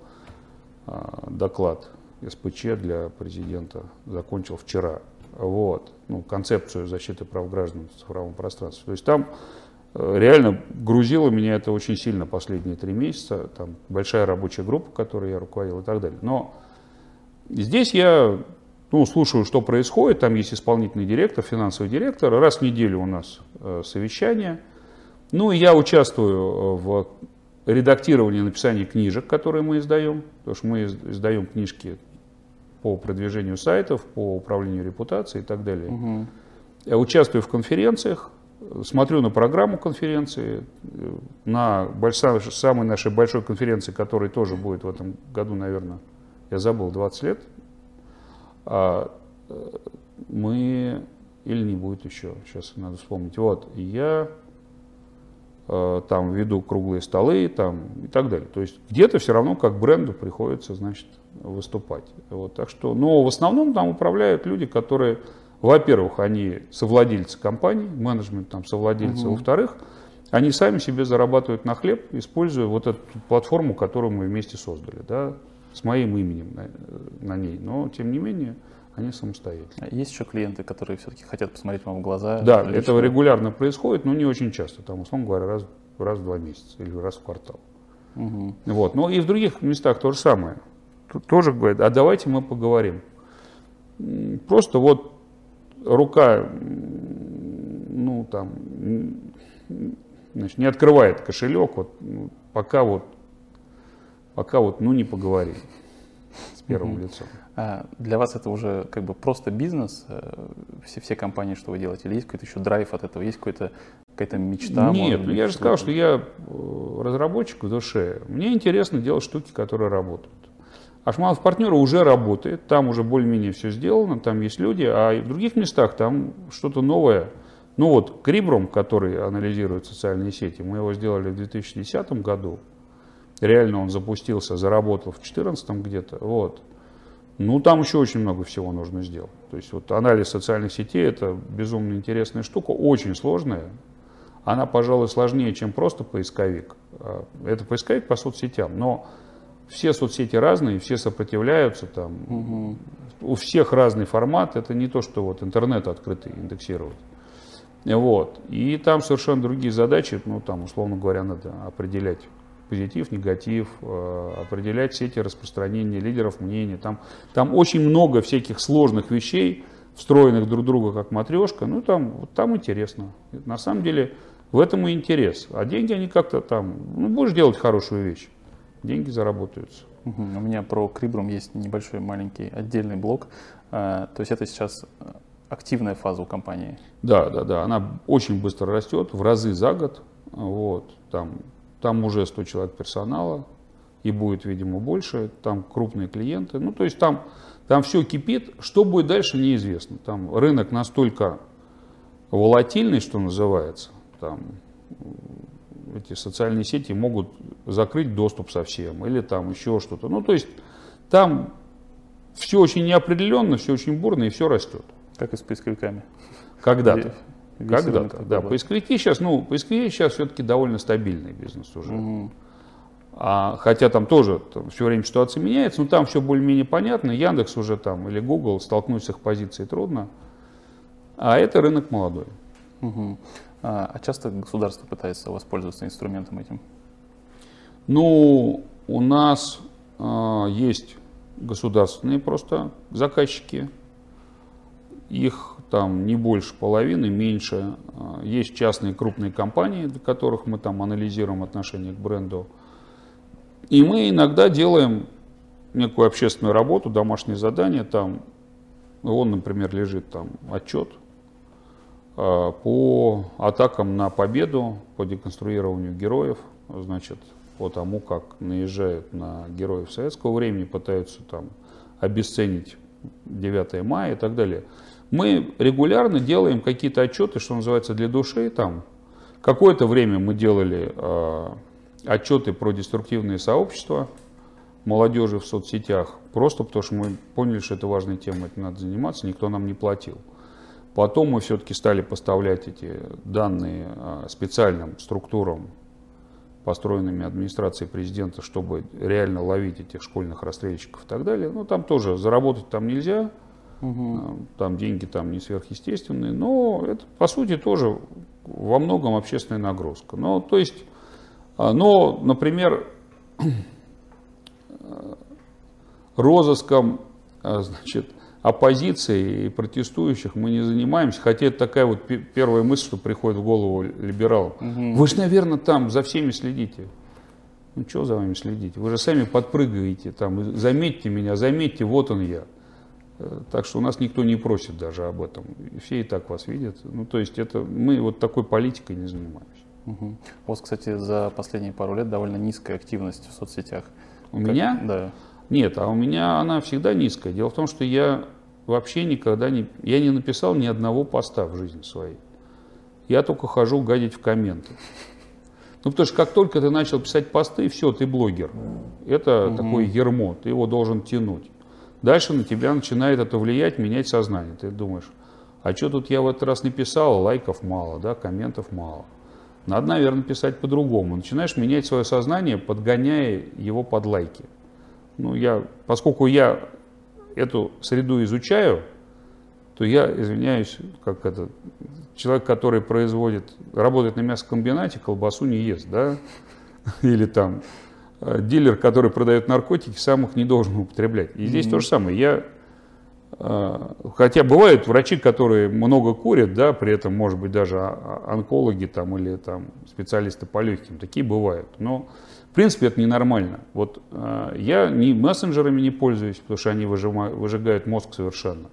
а, доклад СПЧ для президента, закончил вчера. Вот. Ну, концепцию защиты прав граждан в цифровом пространстве. То есть там Э, реально грузило меня это очень сильно последние три месяца. Там большая рабочая группа, которой я руководил и так далее. Но здесь я ну, слушаю, что происходит. Там есть исполнительный директор, финансовый директор. Раз в неделю у нас э, совещание. Ну, и я участвую э, в редактировании, написании книжек, которые мы издаем. Потому что мы издаем книжки по продвижению сайтов, по управлению репутацией и так далее. Угу. Я участвую в конференциях, смотрю на программу конференции, на большой, самой нашей большой конференции, которая тоже будет в этом году, наверное, я забыл, 20 лет, а э, мы, или не будет еще, сейчас надо вспомнить, вот, я э, там веду круглые столы там, и так далее. То есть где-то все равно как бренду приходится, значит, выступать. Вот, так что, но в основном там управляют люди, которые во-первых, они совладельцы компании, менеджмент там совладельцы. Угу. Во-вторых, они сами себе зарабатывают на хлеб, используя вот эту платформу, которую мы вместе создали, да, с моим именем на, на ней. Но, тем не менее, они самостоятельны. Есть еще клиенты, которые все-таки хотят посмотреть вам в глаза? Да, лично? этого регулярно происходит, но не очень часто. Там, условно говоря, раз, раз в два месяца или раз в квартал. Угу. Вот. Но и в других местах то же самое. Тоже говорят, а давайте мы поговорим. Просто вот рука, ну там, значит, не открывает кошелек, вот, ну, пока вот, пока вот, ну не поговорим с первым mm-hmm. лицом. А для вас это уже как бы просто бизнес, э, все, все компании, что вы делаете, или есть какой-то еще драйв от этого, есть какой-то какая-то мечта? Нет, быть, я же сказал, что я э, разработчик в душе. Мне интересно делать штуки, которые работают. Ашманов партнеры уже работает, там уже более-менее все сделано, там есть люди, а в других местах там что-то новое. Ну вот Крибрум, который анализирует социальные сети, мы его сделали в 2010 году. Реально он запустился, заработал в 2014 где-то. Вот. Ну, там еще очень много всего нужно сделать. То есть вот анализ социальных сетей – это безумно интересная штука, очень сложная. Она, пожалуй, сложнее, чем просто поисковик. А, это поисковик по соцсетям, но все соцсети разные, все сопротивляются там. Угу. У всех разный формат. Это не то, что вот интернет открытый индексировать. Вот. И там совершенно другие задачи. Ну, там, условно говоря, надо определять позитив, негатив, э, определять сети распространения лидеров мнений. Там, там очень много всяких сложных вещей, встроенных друг друга как матрешка. Ну, там, вот там интересно. На самом деле, в этом и интерес. А деньги, они как-то там, ну, будешь делать хорошую вещь деньги заработаются. Угу. У меня про Крибрум есть небольшой маленький отдельный блок. А, то есть это сейчас э, активная фаза у компании? Да, да, да. Она очень быстро растет, в разы за год. Вот. Там, там уже 100 человек персонала, и будет, видимо, больше. Там крупные клиенты. Ну, то есть там, там все кипит. Что будет дальше, неизвестно. Там рынок настолько волатильность, что называется, там эти социальные сети могут закрыть доступ совсем или там еще что-то. Ну, то есть там все очень неопределенно, все очень бурно и все растет. Как и с поисковиками. Когда-то. Когда-то, да. Поисковики сейчас, ну, поисковики сейчас все-таки довольно стабильный бизнес уже. Угу. А, хотя там тоже там, все время ситуация меняется, но там все более-менее понятно. Яндекс уже там или Google столкнуть с их позицией трудно. А это рынок молодой. Угу. А, а часто государство пытается воспользоваться инструментом этим? Ну, у нас а, есть государственные просто заказчики. Их там не больше половины, меньше. А, есть частные крупные компании, для которых мы там анализируем отношение к бренду. И мы иногда делаем некую общественную работу, домашнее задание. Там, он, например, лежит там отчет по атакам на победу, по деконструированию героев, значит, по тому, как наезжают на героев советского времени, пытаются там обесценить 9 мая и так далее. Мы регулярно делаем какие-то отчеты, что называется, для души. Там какое-то время мы делали э, отчеты про деструктивные сообщества молодежи в соцсетях, просто потому что мы поняли, что это важная тема, этим надо заниматься, никто нам не платил. Потом мы все-таки стали поставлять эти данные э, специальным структурам построенными администрацией президента, чтобы реально ловить этих школьных расстрельщиков и так далее. Ну, там тоже заработать там нельзя, угу. там деньги там не сверхъестественные, но это, по сути, тоже во многом общественная нагрузка. Но, то есть, а, но, например, (clears throat) розыском, а, значит, оппозиции и протестующих мы не занимаемся, хотя это такая вот первая мысль, что приходит в голову либералам. Угу. Вы же, наверное, там за всеми следите. Ну, что за вами следить? Вы же сами подпрыгиваете, там, заметьте меня, заметьте, вот он я. Э, так что у нас никто не просит даже об этом. Все и так вас видят. Ну, то есть это мы вот такой политикой не занимаемся. Угу. У вас, кстати, за последние пару лет довольно низкая активность в соцсетях. У как... меня? Да. Нет, а у меня она всегда низкая. Дело в том, что я вообще никогда не... Я не написал ни одного поста в жизни своей. Я только хожу гадить в комменты. Ну, потому что как только ты начал писать посты, все, ты блогер. Это угу. такое ермо, ты его должен тянуть. Дальше на тебя начинает это влиять, менять сознание. Ты думаешь, а что тут я в этот раз написал, лайков мало, да, комментов мало. Надо, наверное, писать по-другому. Начинаешь менять свое сознание, подгоняя его под лайки. Ну, я, поскольку я эту среду изучаю, то я, извиняюсь, как это, человек, который производит, работает на мясокомбинате, колбасу не ест, да, (laughs) или там э, дилер, который продает наркотики, сам их не должен употреблять. И здесь mm-hmm. то же самое. Я, э, хотя бывают врачи, которые много курят, да, при этом, может быть, даже онкологи там или там специалисты по легким, такие бывают. Но принципе, это ненормально. Вот э, я ни мессенджерами не пользуюсь, потому что они выжимают, выжигают мозг совершенно.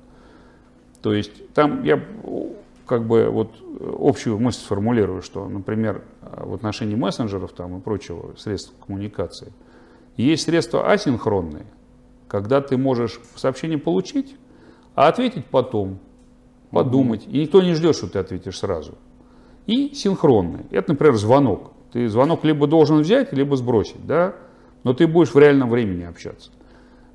То есть там я как бы вот общую мысль сформулирую, что, например, в отношении мессенджеров там и прочего средств коммуникации, есть средства асинхронные, когда ты можешь сообщение получить, а ответить потом, подумать, и никто не ждет, что ты ответишь сразу. И синхронные. Это, например, звонок. Ты звонок либо должен взять, либо сбросить, да? Но ты будешь в реальном времени общаться.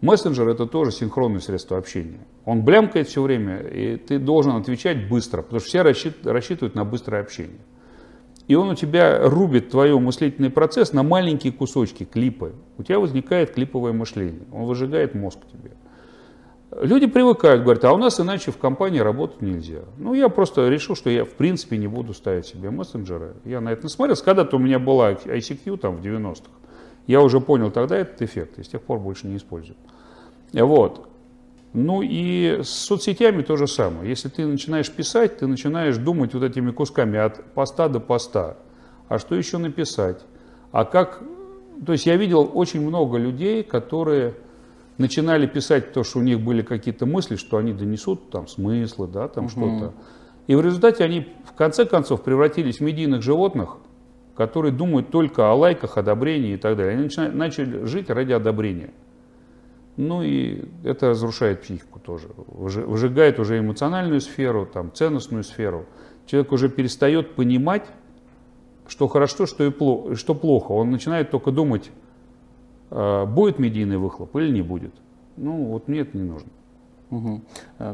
Мессенджер это тоже синхронное средство общения. Он блямкает все время, и ты должен отвечать быстро, потому что все рассчитывают на быстрое общение. И он у тебя рубит твой мыслительный процесс на маленькие кусочки, клипы. У тебя возникает клиповое мышление. Он выжигает мозг тебе. Люди привыкают, говорят, а у нас иначе в компании работать нельзя. Ну, я просто решил, что я в принципе не буду ставить себе мессенджеры. Я на это насмотрелся. Когда-то у меня была ICQ там в 90-х. Я уже понял тогда этот эффект и с тех пор больше не использую. Вот. Ну и с соцсетями то же самое. Если ты начинаешь писать, ты начинаешь думать вот этими кусками от поста до поста. А что еще написать? А как... То есть я видел очень много людей, которые начинали писать то, что у них были какие-то мысли, что они донесут там смыслы, да, там угу. что-то. И в результате они в конце концов превратились в медийных животных, которые думают только о лайках, одобрении и так далее. Они начинают, начали жить ради одобрения. Ну и это разрушает психику тоже, выжигает уже эмоциональную сферу, там, ценностную сферу. человек уже перестает понимать, что хорошо, что, и плохо, что плохо. Он начинает только думать, будет медийный выхлоп или не будет. Ну, вот мне это не нужно. Угу.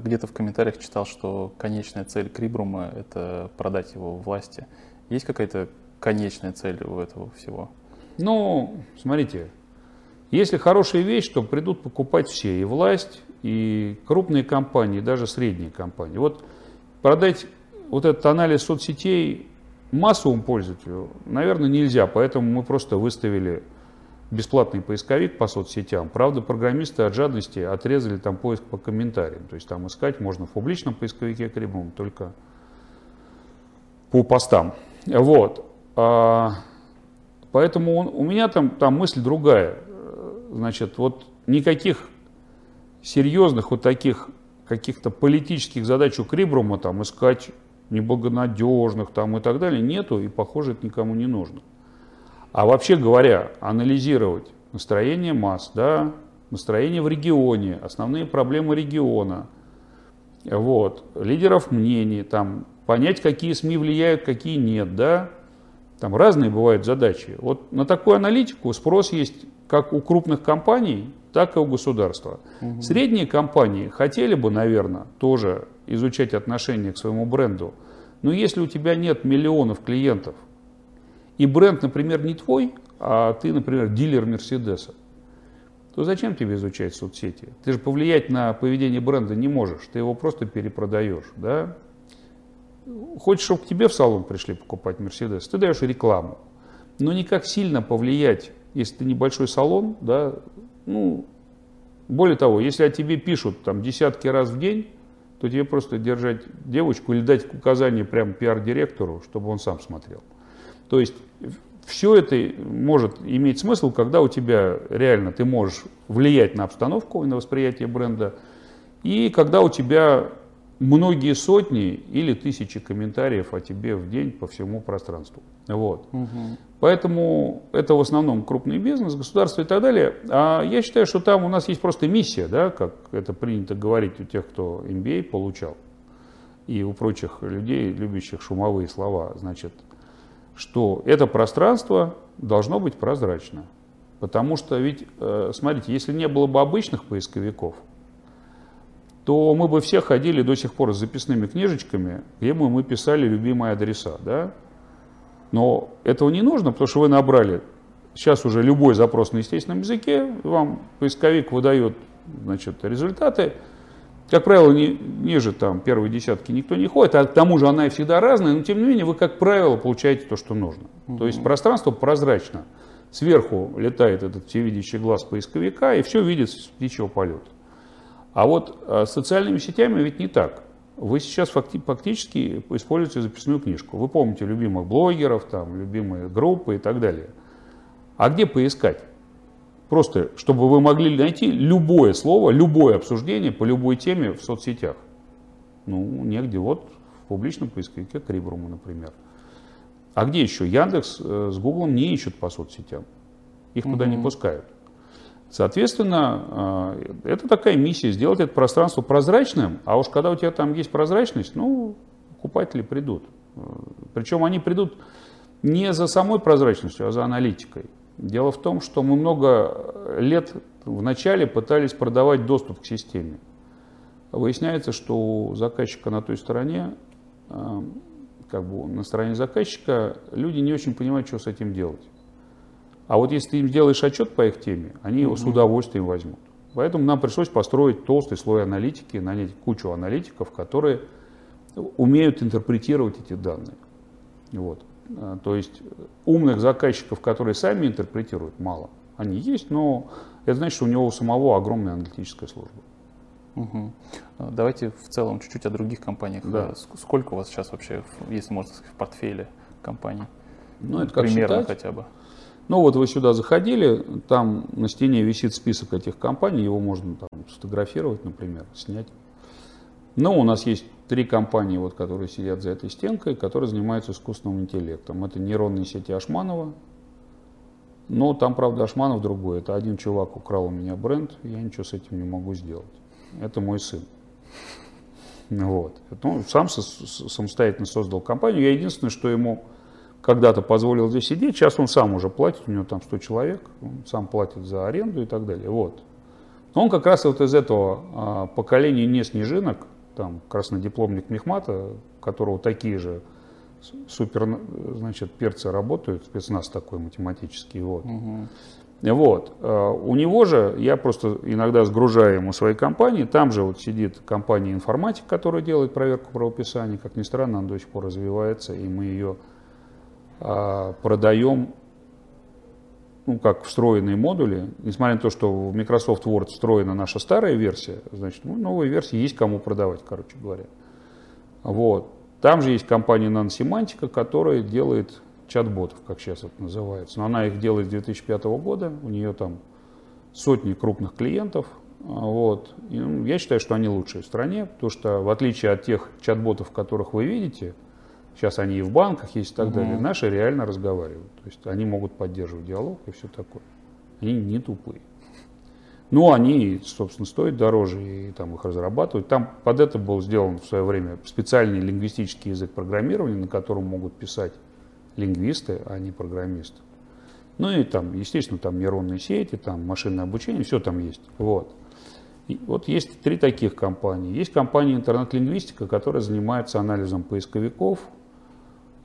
Где-то в комментариях читал, что конечная цель Крибрума – это продать его власти. Есть какая-то конечная цель у этого всего? Ну, смотрите, если хорошая вещь, то придут покупать все, и власть, и крупные компании, и даже средние компании. Вот продать вот этот анализ соцсетей массовому пользователю, наверное, нельзя, поэтому мы просто выставили бесплатный поисковик по соцсетям. Правда, программисты от жадности отрезали там поиск по комментариям. То есть там искать можно в публичном поисковике Крибум, только по постам. Вот. А, поэтому он, у меня там, там мысль другая. Значит, вот никаких серьезных вот таких каких-то политических задач у Крибрума там искать неблагонадежных там и так далее нету, и похоже это никому не нужно. А вообще говоря, анализировать настроение масс, да, настроение в регионе, основные проблемы региона, вот, лидеров мнений, там, понять, какие СМИ влияют, какие нет, да, там разные бывают задачи. Вот на такую аналитику спрос есть как у крупных компаний, так и у государства. Угу. Средние компании хотели бы, наверное, тоже изучать отношение к своему бренду, но если у тебя нет миллионов клиентов, и бренд, например, не твой, а ты, например, дилер Мерседеса, то зачем тебе изучать соцсети? Ты же повлиять на поведение бренда не можешь, ты его просто перепродаешь, да? Хочешь, чтобы к тебе в салон пришли покупать Мерседес, ты даешь рекламу. Но никак сильно повлиять, если ты небольшой салон, да, ну, более того, если о тебе пишут там десятки раз в день, то тебе просто держать девочку или дать указание прямо пиар-директору, чтобы он сам смотрел. То есть все это может иметь смысл, когда у тебя реально ты можешь влиять на обстановку и на восприятие бренда, и когда у тебя многие сотни или тысячи комментариев о тебе в день по всему пространству. Вот. Угу. Поэтому это в основном крупный бизнес, государство и так далее. А я считаю, что там у нас есть просто миссия, да, как это принято говорить у тех, кто MBA получал, и у прочих людей, любящих шумовые слова. Значит, что это пространство должно быть прозрачно. Потому что ведь, э, смотрите, если не было бы обычных поисковиков, то мы бы все ходили до сих пор с записными книжечками, где бы мы писали любимые адреса. Да? Но этого не нужно, потому что вы набрали сейчас уже любой запрос на естественном языке, вам поисковик выдает значит, результаты, как правило, не, ниже там, первой десятки никто не ходит, а к тому же она и всегда разная, но тем не менее вы, как правило, получаете то, что нужно. Угу. То есть пространство прозрачно. Сверху летает этот всевидящий глаз поисковика, и все видит с птичьего полета. А вот а, с социальными сетями ведь не так. Вы сейчас фактически используете записную книжку. Вы помните любимых блогеров, там, любимые группы и так далее. А где поискать? Просто, чтобы вы могли найти любое слово, любое обсуждение по любой теме в соцсетях. Ну, негде. Вот в публичном поисковике Крибрума, например. А где еще? Яндекс э, с Гуглом не ищут по соцсетям. Их туда не пускают. Соответственно, э, это такая миссия, сделать это пространство прозрачным, а уж когда у тебя там есть прозрачность, ну, покупатели придут. Э, Причем они придут не за самой прозрачностью, а за аналитикой. Дело в том, что мы много лет вначале пытались продавать доступ к системе. Выясняется, что у заказчика на той стороне, э, как бы на стороне заказчика, люди не очень понимают, что с этим делать. А вот если ты им сделаешь отчет по их теме, они его с удовольствием возьмут. Поэтому нам пришлось построить толстый слой аналитики, нанять кучу аналитиков, которые умеют интерпретировать эти данные. Вот. А, то есть умных заказчиков, которые сами интерпретируют, мало. Они есть, но это значит, что у него у самого огромная аналитическая служба. Угу. Давайте в целом чуть-чуть о других компаниях. Да. Сколько у вас сейчас вообще, если можно сказать, в портфеле компаний? Ну, это как Примерно считать? хотя бы. Ну вот вы сюда заходили, там на стене висит список этих компаний, его можно там сфотографировать, например, снять. Но у нас есть три компании, вот, которые сидят за этой стенкой, которые занимаются искусственным интеллектом. Это нейронные сети Ашманова. Но там, правда, Ашманов другой. Это один чувак украл у меня бренд, я ничего с этим не могу сделать. Это мой сын. Вот. Ну, сам самостоятельно создал компанию. Я единственное, что ему когда-то позволил здесь сидеть, сейчас он сам уже платит, у него там 100 человек, он сам платит за аренду и так далее. Вот. Но он как раз вот из этого а, поколения не снежинок, там краснодипломник Мехмата, у которого такие же супер, значит, перцы работают, спецназ такой математический, вот. Угу. Вот. А, у него же, я просто иногда сгружаю ему свои компании, там же вот сидит компания информатик, которая делает проверку правописания, как ни странно, она до сих пор развивается, и мы ее а, продаем ну, как встроенные модули, несмотря на то, что в Microsoft Word встроена наша старая версия, значит, ну, новая версия есть кому продавать, короче говоря. Вот. Там же есть компания Nanosemantica, которая делает чат-ботов, как сейчас это называется. Но она их делает с 2005 года, у нее там сотни крупных клиентов. Вот. И, ну, я считаю, что они лучшие в стране, потому что в отличие от тех чат-ботов, которых вы видите, Сейчас они и в банках есть и так угу. далее. Наши реально разговаривают. То есть они могут поддерживать диалог и все такое. Они не тупые. Ну, они, собственно, стоят дороже, и там их разрабатывают. Там под это был сделан в свое время специальный лингвистический язык программирования, на котором могут писать лингвисты, а не программисты. Ну и там, естественно, там нейронные сети, там машинное обучение, все там есть. Вот. И вот есть три таких компании. Есть компания интернет-лингвистика, которая занимается анализом поисковиков,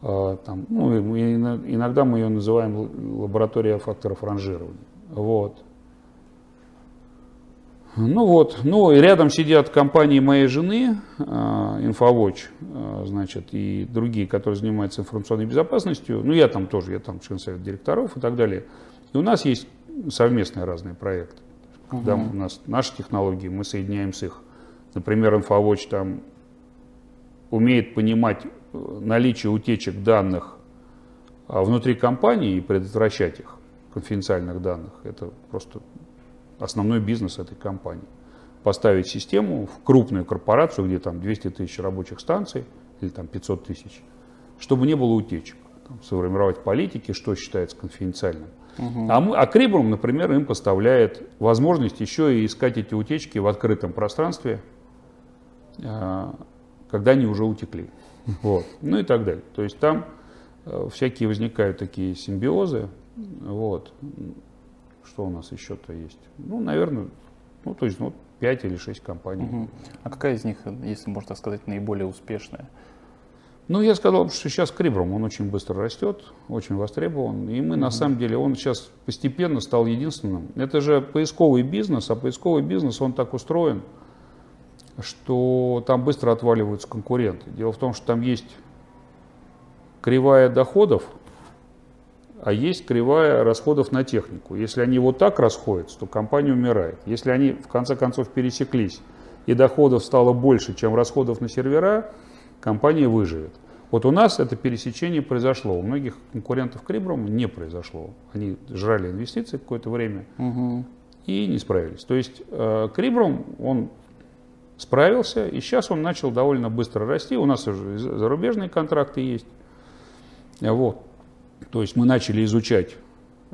там, ну, иногда мы ее называем лаборатория факторов ранжирования. Вот. Ну вот, ну и рядом сидят компании моей жены, Infowatch, а, значит, и другие, которые занимаются информационной безопасностью. Ну я там тоже, я там член совета директоров и так далее. И у нас есть совместные разные проекты. Когда угу. у нас наши технологии, мы соединяем с их. Например, Infowatch там умеет понимать наличие утечек данных а, внутри компании и предотвращать их, конфиденциальных данных, это просто основной бизнес этой компании. Поставить систему в крупную корпорацию, где там 200 тысяч рабочих станций или там 500 тысяч, чтобы не было утечек. Там, сформировать политики, что считается конфиденциальным. Угу. А, мы, а Крибрум, например, им поставляет возможность еще и искать эти утечки в открытом пространстве, а, когда они уже утекли. Вот. Ну и так далее. То есть там э, всякие возникают такие симбиозы. Вот. Что у нас еще-то есть? Ну, наверное, ну, то есть, ну, 5 или 6 компаний. Угу. А какая из них, если можно так сказать, наиболее успешная? Ну, я сказал, что сейчас Крибром, он очень быстро растет, очень востребован. И мы, mm на самом деле, он сейчас постепенно стал единственным. Это же поисковый бизнес, а поисковый бизнес, он так устроен, что там быстро отваливаются конкуренты. Дело в том, что там есть кривая доходов, а есть кривая расходов на технику. Если они вот так расходятся, то компания умирает. Если они в конце концов пересеклись и доходов стало больше, чем расходов на сервера, компания выживет. Вот у нас это пересечение произошло. У многих конкурентов Крибром не произошло. Они жрали инвестиции какое-то время угу. и не справились. То есть э, Крибром, он справился, и сейчас он начал довольно быстро расти. У нас уже зарубежные контракты есть. Вот. То есть мы начали изучать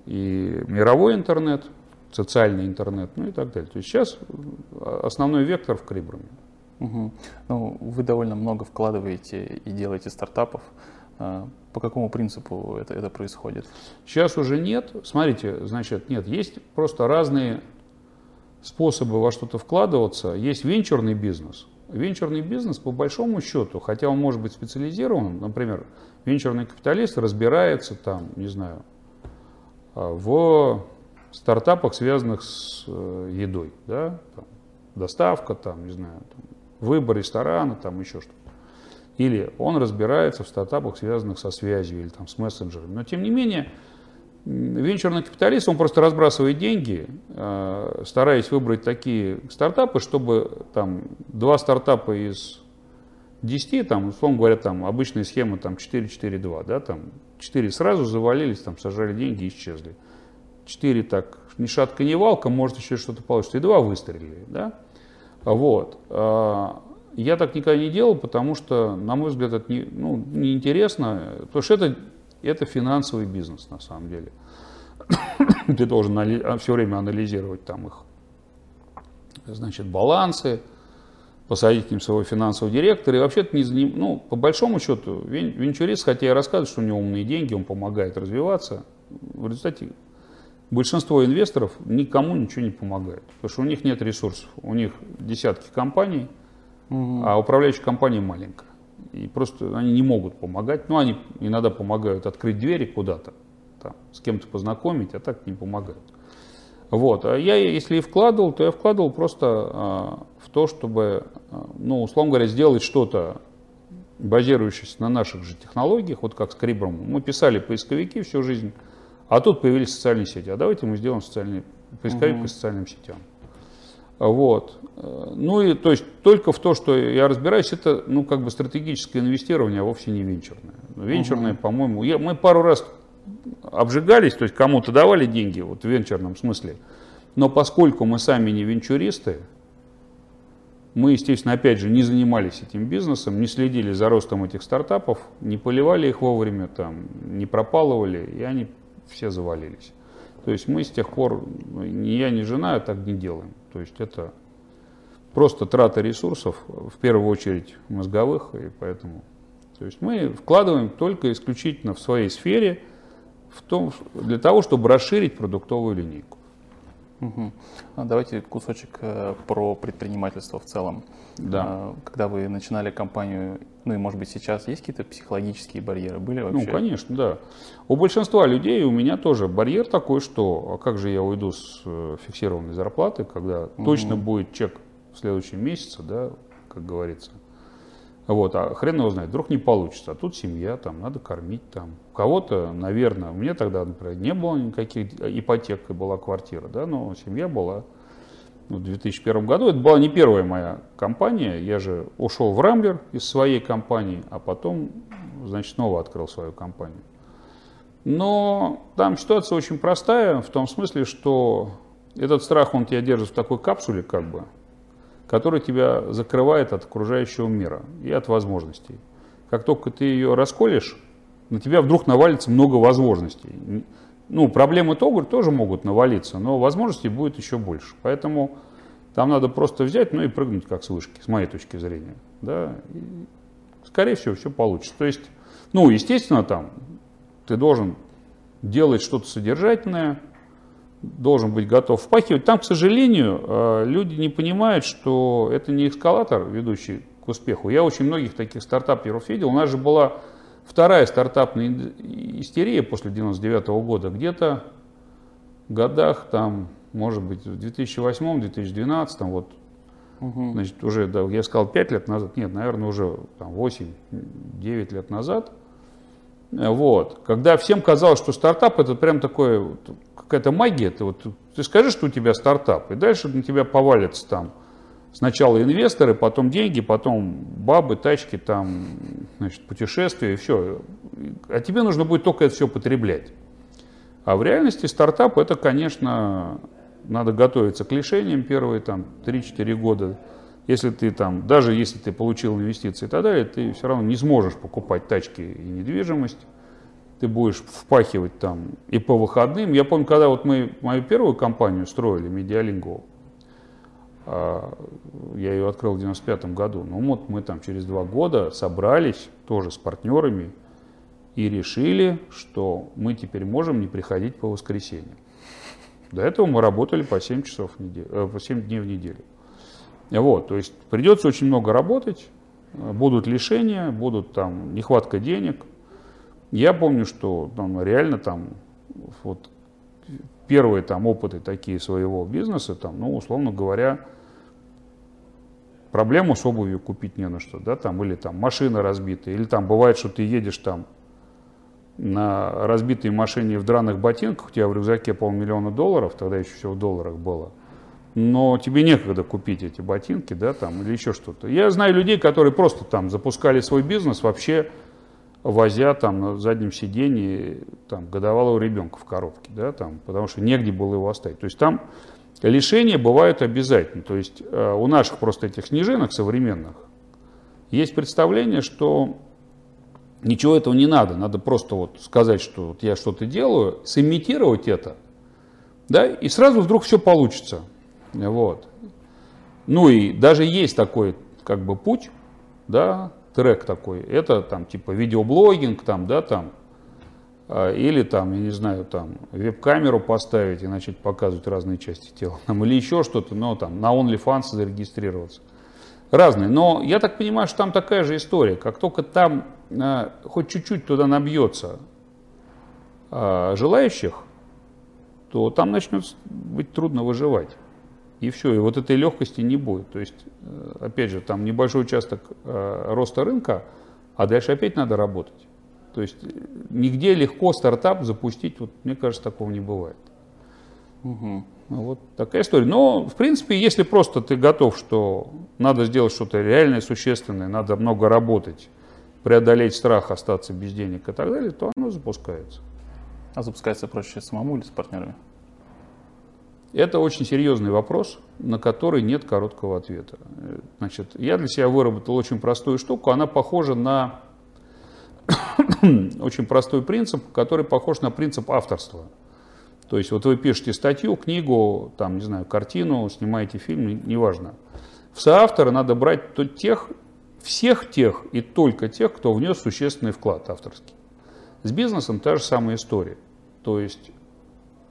и мировой интернет, социальный интернет, ну и так далее. То есть сейчас основной вектор в Крибраме. Угу. Ну, вы довольно много вкладываете и делаете стартапов. А, по какому принципу это, это происходит? Сейчас уже нет. Смотрите, значит, нет, есть просто разные способы во что-то вкладываться. Есть венчурный бизнес. Венчурный бизнес, по большому счету, хотя он может быть специализирован, например, венчурный капиталист разбирается там, не знаю, а, в стартапах, связанных с э, едой, да, там, доставка, там, не знаю, там, выбор ресторана, там еще что-то. Или он разбирается в стартапах, связанных со связью или там, с мессенджерами. Но тем не менее, Венчурный капиталист, он просто разбрасывает деньги, э, стараясь выбрать такие стартапы, чтобы там два стартапа из 10, там, условно говоря, там обычная схема там 4-4-2, да, там 4 сразу завалились, там сожрали деньги и исчезли. 4 так, ни шатка, ни валка, может еще что-то получится, и два выстрелили, да. Вот. А, я так никогда не делал, потому что, на мой взгляд, это не, ну, неинтересно, потому что это это финансовый бизнес на самом деле. (coughs) Ты должен а, все время анализировать там их значит, балансы, посадить к ним своего финансового директора. И вообще-то не ну, по большому счету, венчурист, хотя и рассказывает, что у него умные деньги, он помогает развиваться, в результате большинство инвесторов никому ничего не помогает, потому что у них нет ресурсов. У них десятки компаний, угу. а управляющая компания маленькая. И просто они не могут помогать. Ну, они иногда помогают открыть двери куда-то, там, с кем-то познакомить, а так не помогают. Вот. А я, если и вкладывал, то я вкладывал просто а, в то, чтобы, а, ну, условно говоря, сделать что-то, базирующееся на наших же технологиях, вот как с Крибром. Мы писали поисковики всю жизнь, а тут появились социальные сети. А давайте мы сделаем социальный поисковик угу. по социальным сетям. Вот. Ну и то есть только в то, что я разбираюсь, это ну как бы стратегическое инвестирование, а вовсе не венчурное. Венчурное, угу. по-моему, я, мы пару раз обжигались, то есть кому-то давали деньги, вот в венчурном смысле. Но поскольку мы сами не венчуристы, мы, естественно, опять же, не занимались этим бизнесом, не следили за ростом этих стартапов, не поливали их вовремя, там, не пропалывали, и они все завалились. То есть мы с тех пор, ни я, ни жена так не делаем. То есть это просто трата ресурсов, в первую очередь мозговых, и поэтому... То есть мы вкладываем только исключительно в своей сфере, в том, для того, чтобы расширить продуктовую линейку. Угу. Давайте кусочек э, про предпринимательство в целом. Да. А, когда вы начинали компанию, ну и может быть сейчас есть какие-то психологические барьеры были вообще? Ну, конечно, да. У большинства людей, у меня тоже барьер такой, что а как же я уйду с э, фиксированной зарплаты, когда угу. точно будет чек в следующем месяце, да, как говорится. Вот, а хрен его знает, вдруг не получится. А тут семья, там, надо кормить, там. Кого-то, наверное, мне тогда, например, не было никаких ипотек, была квартира, да, но семья была в 2001 году. Это была не первая моя компания. Я же ушел в Рамблер из своей компании, а потом, значит, снова открыл свою компанию. Но там ситуация очень простая, в том смысле, что этот страх, он тебя держит в такой капсуле, как бы, который тебя закрывает от окружающего мира и от возможностей. Как только ты ее расколешь, на тебя вдруг навалится много возможностей. Ну, проблемы тоже, тоже могут навалиться, но возможностей будет еще больше. Поэтому там надо просто взять, ну и прыгнуть как с вышки, с моей точки зрения. Да? И, скорее всего, все получится. То есть, ну, естественно, там ты должен делать что-то содержательное, должен быть готов впахивать. Там, к сожалению, э, люди не понимают, что это не эскалатор, ведущий к успеху. Я очень многих таких стартаперов видел. У нас же была вторая стартапная истерия после 99 -го года. Где-то в годах, там, может быть, в 2008-2012, вот, угу. значит, уже, да, я сказал 5 лет назад, нет, наверное, уже там, 8-9 лет назад, вот, когда всем казалось, что стартап это прям такое какая-то магия. Ты, вот, ты скажи, что у тебя стартап, и дальше на тебя повалятся там сначала инвесторы, потом деньги, потом бабы, тачки, там, значит, путешествия, и все. А тебе нужно будет только это все потреблять. А в реальности стартап это, конечно, надо готовиться к лишениям первые там 3-4 года. Если ты там, даже если ты получил инвестиции и так далее, ты все равно не сможешь покупать тачки и недвижимость ты будешь впахивать там и по выходным. Я помню, когда вот мы мою первую компанию строили, Медиалингу, а, я ее открыл в 95 году, ну вот мы там через два года собрались тоже с партнерами и решили, что мы теперь можем не приходить по воскресеньям. До этого мы работали по 7 часов в неделю, э, по 7 дней в неделю. Вот, то есть придется очень много работать, будут лишения, будут там нехватка денег – я помню, что там, реально там вот первые там опыты такие своего бизнеса, там, ну, условно говоря, проблему с обувью купить не на что, да, там, или там машина разбитая, или там бывает, что ты едешь там на разбитой машине в драных ботинках, у тебя в рюкзаке полмиллиона долларов, тогда еще все в долларах было, но тебе некогда купить эти ботинки, да, там, или еще что-то. Я знаю людей, которые просто там запускали свой бизнес вообще возя там на заднем сиденье там, годовалого ребенка в коробке, да, там, потому что негде было его оставить. То есть там лишения бывают обязательно. То есть э, у наших просто этих снежинок современных есть представление, что ничего этого не надо. Надо просто вот сказать, что вот я что-то делаю, сымитировать это, да, и сразу вдруг все получится. Вот. Ну и даже есть такой как бы путь, да, трек такой. Это там типа видеоблогинг, там, да, там, а, или там, я не знаю, там веб-камеру поставить и начать показывать разные части тела, там, или еще что-то, но там на OnlyFans зарегистрироваться. Разные. Но я так понимаю, что там такая же история. Как только там э, хоть чуть-чуть туда набьется э, желающих, то там начнет быть трудно выживать. И все, и вот этой легкости не будет. То есть, э, опять же, там небольшой участок э, роста рынка, а дальше опять надо работать. То есть э, нигде легко стартап запустить, вот, мне кажется, такого не бывает. Угу. Вот такая история. Но, в принципе, если просто ты готов, что надо сделать что-то реальное, существенное, надо много работать, преодолеть страх остаться без денег и так далее, то оно запускается. А запускается проще самому или с партнерами? Это очень серьезный вопрос, на который нет короткого ответа. Значит, я для себя выработал очень простую штуку. Она похожа на (coughs) очень простой принцип, который похож на принцип авторства. То есть вот вы пишете статью, книгу, там, не знаю, картину, снимаете фильм, неважно. В соавторы надо брать то тех, всех тех и только тех, кто внес существенный вклад авторский. С бизнесом та же самая история. То есть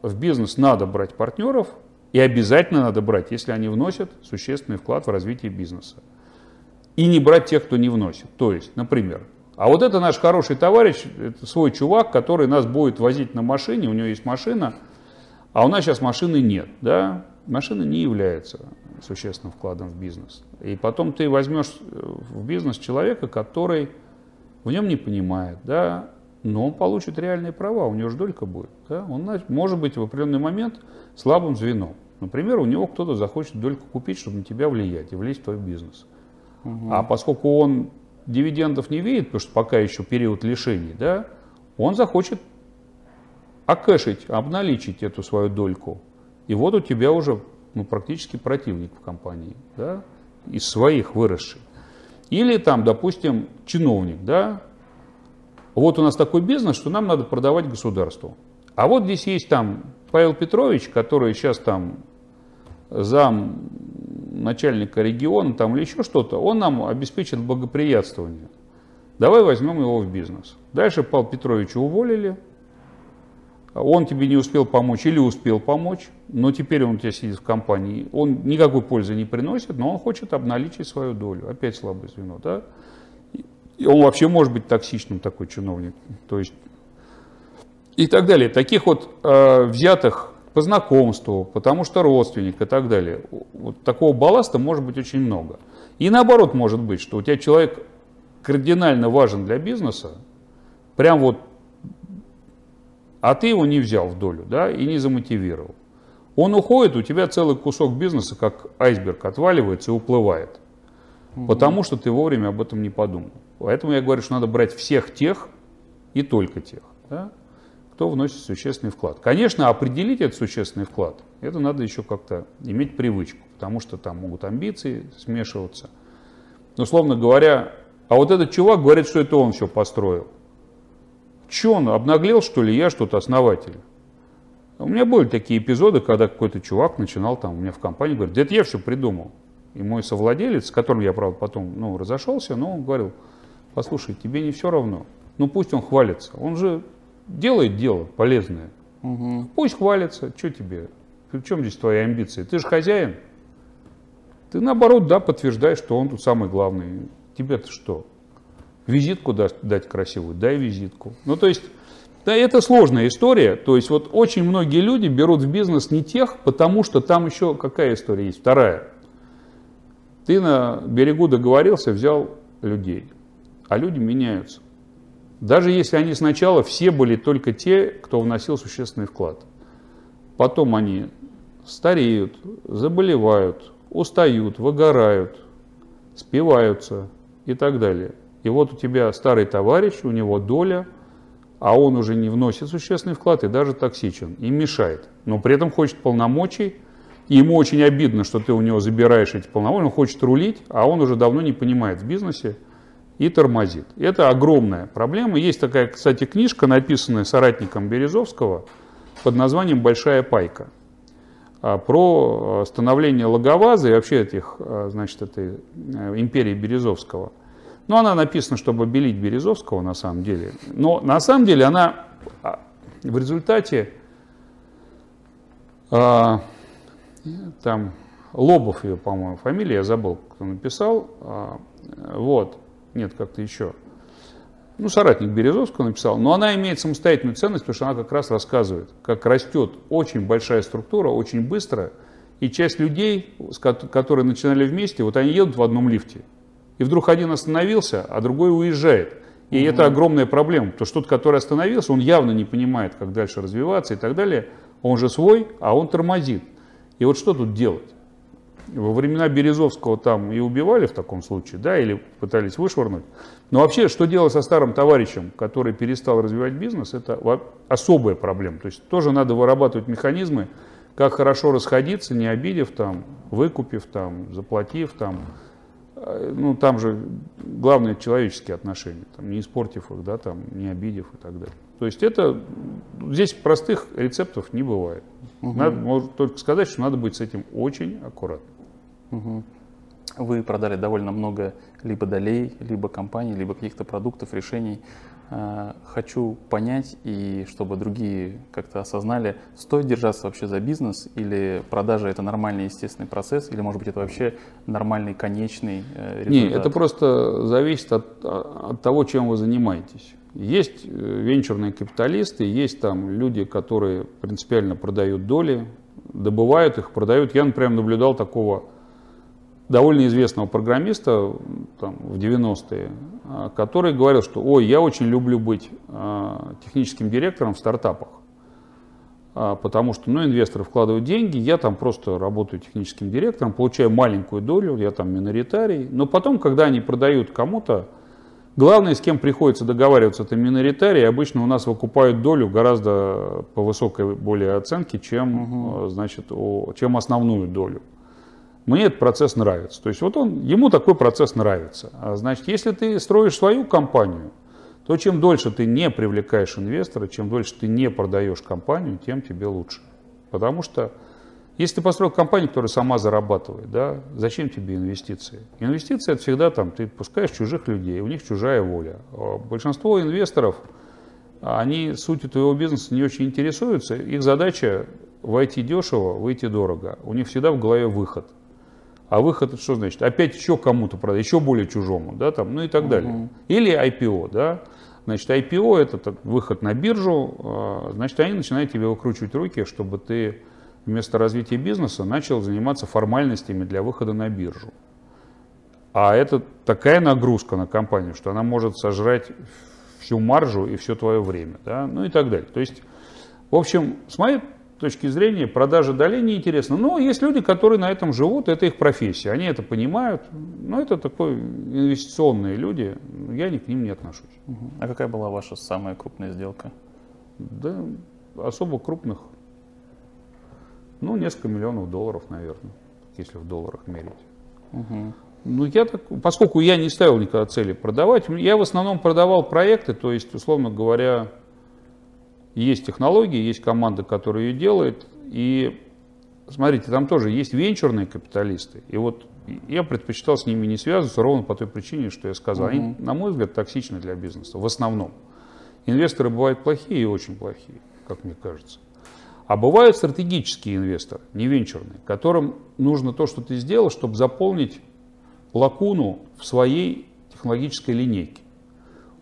в бизнес надо брать партнеров, и обязательно надо брать, если они вносят существенный вклад в развитие бизнеса. И не брать тех, кто не вносит. То есть, например, а вот это наш хороший товарищ, это свой чувак, который нас будет возить на машине, у него есть машина, а у нас сейчас машины нет, да? Машина не является существенным вкладом в бизнес. И потом ты возьмешь в бизнес человека, который в нем не понимает, да, но он получит реальные права, у него же долька будет. Да? Он может быть в определенный момент слабым звеном. Например, у него кто-то захочет дольку купить, чтобы на тебя влиять и влезть в твой бизнес. Угу. А поскольку он дивидендов не видит, потому что пока еще период лишений, да, он захочет окэшить, обналичить эту свою дольку. И вот у тебя уже ну, практически противник в компании, да, из своих выросший. Или там, допустим, чиновник, да, вот у нас такой бизнес, что нам надо продавать государству. А вот здесь есть там Павел Петрович, который сейчас там зам начальника региона там, или еще что-то, он нам обеспечит благоприятствование. Давай возьмем его в бизнес. Дальше Павла Петровича уволили, он тебе не успел помочь или успел помочь, но теперь он у тебя сидит в компании, он никакой пользы не приносит, но он хочет обналичить свою долю. Опять слабое звено, да? И он вообще может быть токсичным, такой чиновник. То есть и так далее. Таких вот э, взятых по знакомству, потому что родственник и так далее. Вот такого балласта может быть очень много. И наоборот может быть, что у тебя человек кардинально важен для бизнеса, прям вот, а ты его не взял в долю, да, и не замотивировал. Он уходит, у тебя целый кусок бизнеса, как айсберг, отваливается и уплывает. Угу. Потому что ты вовремя об этом не подумал. Поэтому я говорю, что надо брать всех тех и только тех. Да? кто вносит существенный вклад. Конечно, определить этот существенный вклад, это надо еще как-то иметь привычку, потому что там могут амбиции смешиваться. Но, условно говоря, а вот этот чувак говорит, что это он все построил. Че он, обнаглел, что ли, я что-то основатель? У меня были такие эпизоды, когда какой-то чувак начинал там у меня в компании, говорит, да это я все придумал. И мой совладелец, с которым я, правда, потом ну, разошелся, но он говорил, послушай, тебе не все равно. Ну пусть он хвалится. Он же делает дело полезное. Угу. Пусть хвалится, что тебе? В чем здесь твои амбиции? Ты же хозяин. Ты наоборот, да, подтверждаешь, что он тут самый главный. Тебе-то что? Визитку дать, дать красивую, дай визитку. Ну, то есть, да, это сложная история. То есть, вот очень многие люди берут в бизнес не тех, потому что там еще какая история есть? Вторая. Ты на берегу договорился, взял людей, а люди меняются. Даже если они сначала все были только те, кто вносил существенный вклад. Потом они стареют, заболевают, устают, выгорают, спиваются и так далее. И вот у тебя старый товарищ, у него доля, а он уже не вносит существенный вклад и даже токсичен, и мешает. Но при этом хочет полномочий, и ему очень обидно, что ты у него забираешь эти полномочия, он хочет рулить, а он уже давно не понимает в бизнесе, и тормозит. Это огромная проблема. Есть такая, кстати, книжка, написанная соратником Березовского под названием «Большая пайка». а, про становление Логоваза и вообще этих, значит, этой империи Березовского. Ну, она написана, чтобы обелить Березовского на самом деле. Но на самом деле она в результате там Лобов ее, по-моему, фамилия, я забыл, кто написал. Вот, нет, как-то еще ну, соратник Березовского написал, но она имеет самостоятельную ценность, потому что она как раз рассказывает, как растет очень большая структура, очень быстро, и часть людей, которые начинали вместе, вот они едут в одном лифте, и вдруг один остановился, а другой уезжает. И mm это огромная проблема, потому что тот, который остановился, он явно не понимает, как дальше развиваться и так далее. Он же свой, а он тормозит. И вот что тут делать? Во времена Березовского там и убивали в таком случае, да, или пытались вышвырнуть. Но вообще, что делать со старым товарищем, который перестал развивать бизнес, это особая проблема. То есть тоже надо вырабатывать механизмы, как хорошо расходиться, не обидев там, выкупив там, заплатив там. Э, ну, там же главное человеческие отношения, там, не испортив их, да, там, не обидев и так далее. То есть это, здесь простых рецептов не бывает. Угу. Надо, можно только сказать, что надо быть с этим очень аккуратным. Угу. Вы продали довольно много либо долей, либо компаний, либо каких-то продуктов, решений. А, хочу понять, и чтобы другие как-то осознали, стоит держаться вообще за бизнес, или продажа это нормальный естественный процесс, или может быть это вообще нормальный конечный э, результат? Нет, это просто зависит от, от того, чем вы занимаетесь. Есть э, венчурные капиталисты, есть там люди, которые принципиально продают доли, добывают их, продают. Я, например, наблюдал такого довольно известного программиста там, в 90-е, а, который говорил, что ой, я очень люблю быть а, техническим директором в стартапах, а, потому что ну, инвесторы вкладывают деньги, я там просто работаю техническим директором, получаю маленькую долю, я там миноритарий, но потом, когда они продают кому-то, главное, с кем приходится договариваться, это миноритарий, обычно у нас выкупают долю гораздо по высокой более оценке, чем, угу. значит, чем основную долю. Мне этот процесс нравится. То есть вот он, ему такой процесс нравится. А значит, если ты строишь свою компанию, то чем дольше ты не привлекаешь инвестора, чем дольше ты не продаешь компанию, тем тебе лучше. Потому что если ты построил компанию, которая сама зарабатывает, да, зачем тебе инвестиции? Инвестиции это всегда там, ты пускаешь чужих людей, у них чужая воля. А большинство инвесторов, они сутью твоего бизнеса не очень интересуются, их задача войти дешево, выйти дорого. У них всегда в голове выход – а выход это что значит? Опять еще кому-то продать, еще более чужому, да, там, ну и так далее. Или IPO, да. Значит, IPO это выход на биржу, а, значит, они начинают тебе выкручивать руки, чтобы ты вместо развития бизнеса начал заниматься формальностями для выхода на биржу. А это такая нагрузка на компанию, что она может сожрать всю маржу и все твое время, да, ну и так далее. То есть, в общем, с моей точки зрения продажа долей неинтересна. Но есть люди, которые на этом живут, это их профессия, они это понимают. Но это такой инвестиционные люди, я ни к ним не отношусь. А какая была ваша самая крупная сделка? Да, особо крупных, ну, несколько миллионов долларов, наверное, если в долларах мерить. Угу. Ну, я так, поскольку я не ставил никогда цели продавать, я в основном продавал проекты, то есть, условно говоря, есть технологии, есть команда, которая ее делает. И смотрите, там тоже есть венчурные капиталисты. И вот я предпочитал с ними не связываться ровно по той причине, что я сказал. Угу. Они, на мой взгляд, токсичны для бизнеса в основном. Инвесторы бывают плохие и очень плохие, как мне кажется. А бывают стратегические инвесторы, не венчурные, которым нужно то, что ты сделал, чтобы заполнить лакуну в своей технологической линейке.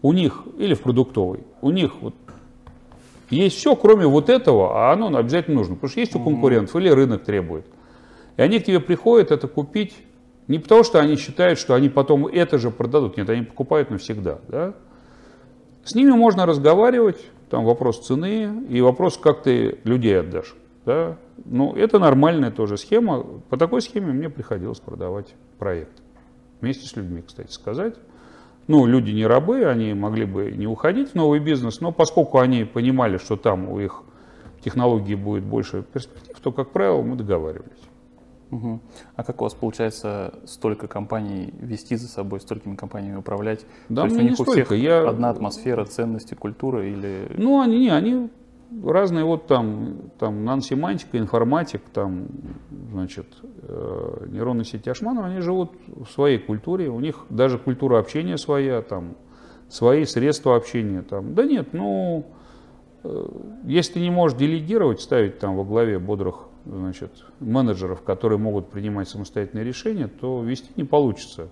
У них, или в продуктовой, у них вот есть все, кроме вот этого, а оно обязательно нужно, потому что есть у конкурентов или рынок требует. И они к тебе приходят это купить не потому, что они считают, что они потом это же продадут. Нет, они покупают навсегда. Да? С ними можно разговаривать, там вопрос цены и вопрос, как ты людей отдашь. Да? Ну, это нормальная тоже схема. По такой схеме мне приходилось продавать проект. Вместе с людьми, кстати сказать. Ну, люди не рабы, они могли бы не уходить в новый бизнес, но поскольку они понимали, что там у их технологии будет больше перспектив, то, как правило, мы договаривались. Угу. А как у вас получается столько компаний вести за собой, столькими компаниями управлять? Да, То есть у них у столько. всех Я... одна атмосфера, ценности, культура или... Ну, они, не, они разные вот там, там наносемантика, информатик, там, значит, э, нейронные сети Ашманова, они живут в своей культуре, у них даже культура общения своя, там, свои средства общения, там. Да нет, ну, э, если ты не можешь делегировать, ставить там во главе бодрых, значит, менеджеров, которые могут принимать самостоятельные решения, то вести не получится.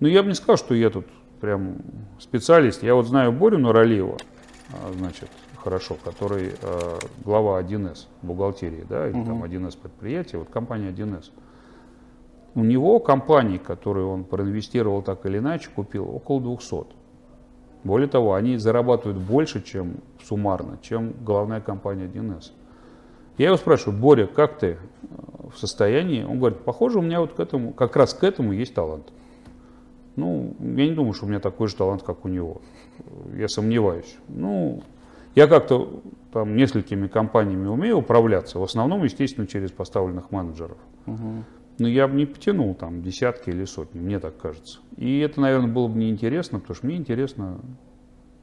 Но я бы не сказал, что я тут прям специалист. Я вот знаю Борю Нуралиева, а, значит, хорошо, который э, глава 1С бухгалтерии, да, или угу. там 1С предприятия, вот компания 1С. У него компаний, которые он проинвестировал так или иначе, купил около 200. Более того, они зарабатывают больше, чем суммарно, чем главная компания 1С. Я его спрашиваю, Боря, как ты в состоянии? Он говорит, похоже, у меня вот к этому, как раз к этому есть талант. Ну, я не думаю, что у меня такой же талант, как у него. Я сомневаюсь. Ну, я как-то там несколькими компаниями умею управляться, в основном, естественно, через поставленных менеджеров. Угу. Но я бы не потянул там десятки или сотни, мне так кажется. И это, наверное, было бы неинтересно, потому что мне интересна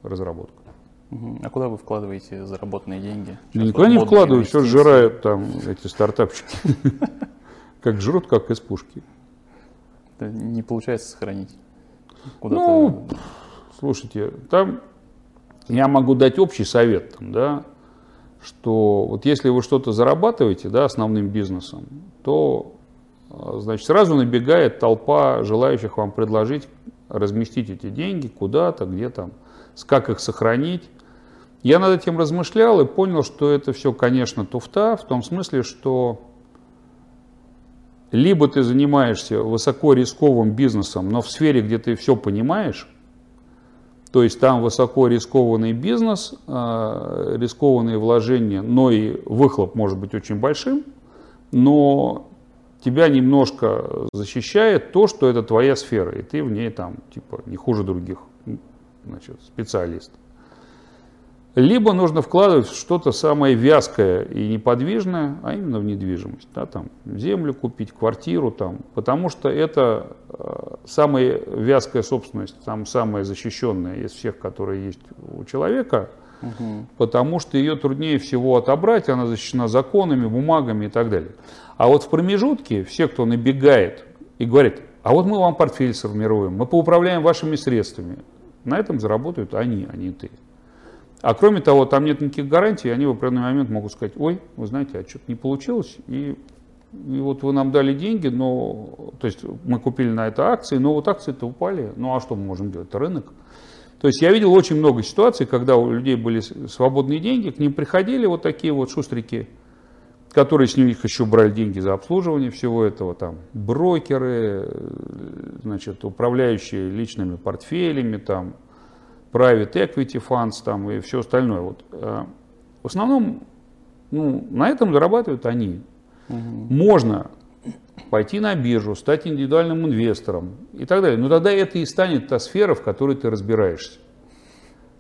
разработка. Угу. А куда вы вкладываете заработанные деньги? Сейчас никуда не вкладываю, все сжирают там эти стартапчики. (laughs) Как жрут, как из пушки. Не получается сохранить? Ну, слушайте, там я могу дать общий совет, да, что вот если вы что-то зарабатываете, да, основным бизнесом, то, а, значит, сразу набегает толпа желающих вам предложить разместить эти деньги куда-то, где там, как их сохранить. Я над этим размышлял и понял, что это все, конечно, туфта, в том смысле, что либо ты занимаешься высоко рисковым бизнесом, но в сфере, где ты все понимаешь, то есть там высоко рискованный бизнес, а, рискованные вложения, но и выхлоп может быть очень большим, но тебя немножко защищает то, что это твоя сфера, и ты в ней там типа не хуже других значит, специалистов. Либо нужно вкладывать в что-то самое вязкое и неподвижное, а именно в недвижимость. Да, там, землю купить, квартиру, там, потому что это э, самая вязкая собственность, там, самая защищенная из всех, которые есть у человека, угу. потому что ее труднее всего отобрать, она защищена законами, бумагами и так далее. А вот в промежутке все, кто набегает и говорит, а вот мы вам портфель сформируем, мы поуправляем вашими средствами, на этом заработают они, а не ты. А кроме того, там нет никаких гарантий, они в определенный момент могут сказать, ой, вы знаете, а что-то не получилось, и, и вот вы нам дали деньги, но, то есть мы купили на это акции, но вот акции-то упали, ну а что мы можем делать, это рынок. То есть я видел очень много ситуаций, когда у людей были свободные деньги, к ним приходили вот такие вот шустрики, которые с них еще брали деньги за обслуживание всего этого, там, брокеры, значит, управляющие личными портфелями, там, private equity funds там, и все остальное. Вот. Э, в основном ну, на этом зарабатывают они. Угу. Можно пойти на биржу, стать индивидуальным инвестором и так далее. Но тогда это и станет та сфера, в которой ты разбираешься.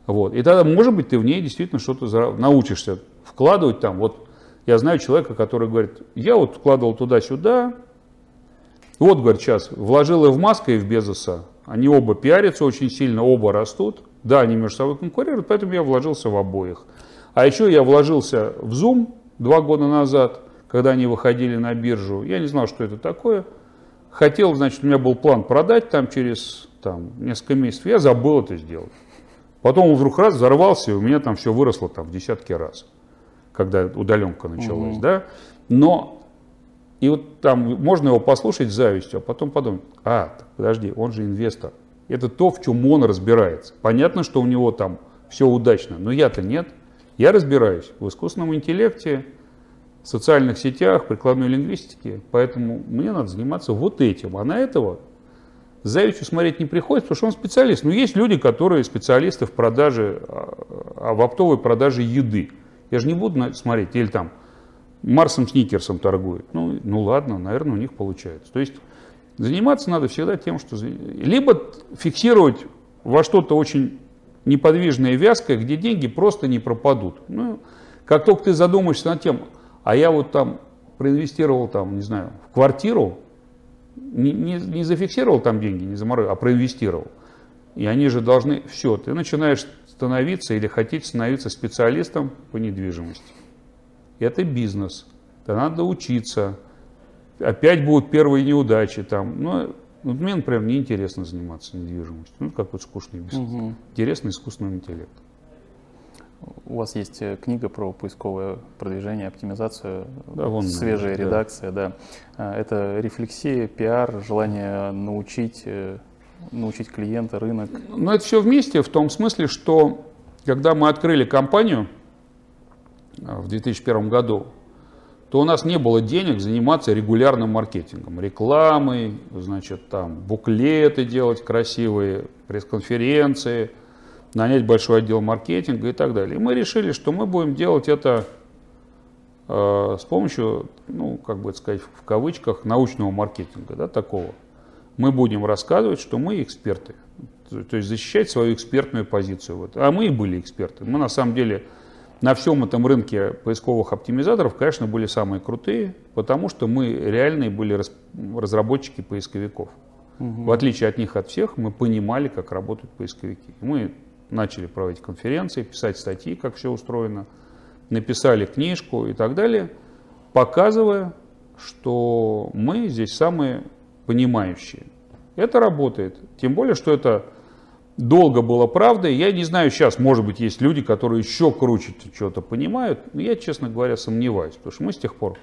Вот. И тогда, может быть, ты в ней действительно что-то научишься вкладывать там. Вот я знаю человека, который говорит, я вот вкладывал туда-сюда, вот, говорит, сейчас вложил и в Маска, и в Безоса. Они оба пиарятся очень сильно, оба растут. Да, они между собой конкурируют, поэтому я вложился в обоих. А еще я вложился в Zoom два года назад, когда они выходили на биржу. Я не знал, что это такое. Хотел, значит, у меня был план продать там через там, несколько месяцев. Я забыл это сделать. Потом он вдруг раз взорвался, и у меня там все выросло там, в десятки раз, когда удаленка началась. Угу. Да? Но и вот там можно его послушать с завистью, а потом подумать, а, подожди, он же инвестор. Это то, в чем он разбирается. Понятно, что у него там все удачно, но я-то нет. Я разбираюсь в искусственном интеллекте, социальных сетях, прикладной лингвистике, поэтому мне надо заниматься вот этим. А на этого завистью смотреть не приходится, потому что он специалист. Но есть люди, которые специалисты в продаже, а, в оптовой продаже еды. Я же не буду смотреть, или там Марсом Сникерсом торгует. Ну, ну ладно, наверное, у них получается. То есть Заниматься надо всегда тем, что... Либо фиксировать во что-то очень неподвижное вязкое, где деньги просто не пропадут. Ну, как только ты задумаешься над тем, а я вот там проинвестировал там, не знаю, в квартиру, не, не, не зафиксировал там деньги, не заморозил, а проинвестировал. И они же должны, все, ты начинаешь становиться или хотите становиться специалистом по недвижимости. Это бизнес. Да надо учиться. Опять будут первые неудачи там. Но ну, мне, например, неинтересно заниматься недвижимостью. Ну, какой-то скучный бизнес. Угу. Интересный искусственный интеллект. У вас есть э, книга про поисковое продвижение, оптимизацию, да, вон, свежая да. редакция, да. А, это рефлексия, пиар, желание научить, э, научить клиента, рынок. Ну, это все вместе в том смысле, что когда мы открыли компанию а, в 2001 году, то у нас не было денег заниматься регулярным маркетингом, рекламой, значит, там, буклеты делать красивые, пресс-конференции – нанять большой отдел маркетинга и так далее. И мы решили, что мы будем делать это э, с помощью, ну, как бы сказать, в кавычках, научного маркетинга, да, такого. Мы будем рассказывать, что мы эксперты, то есть защищать свою экспертную позицию. Вот. А мы и были эксперты. Мы на самом деле на всем этом рынке поисковых оптимизаторов, конечно, были самые крутые, потому что мы реальные были разработчики поисковиков. Угу. В отличие от них от всех, мы понимали, как работают поисковики. Мы начали проводить конференции, писать статьи, как все устроено, написали книжку и так далее, показывая, что мы здесь самые понимающие. Это работает. Тем более, что это долго было правдой. Я не знаю сейчас, может быть, есть люди, которые еще круче что-то понимают, но я, честно говоря, сомневаюсь, потому что мы с тех пор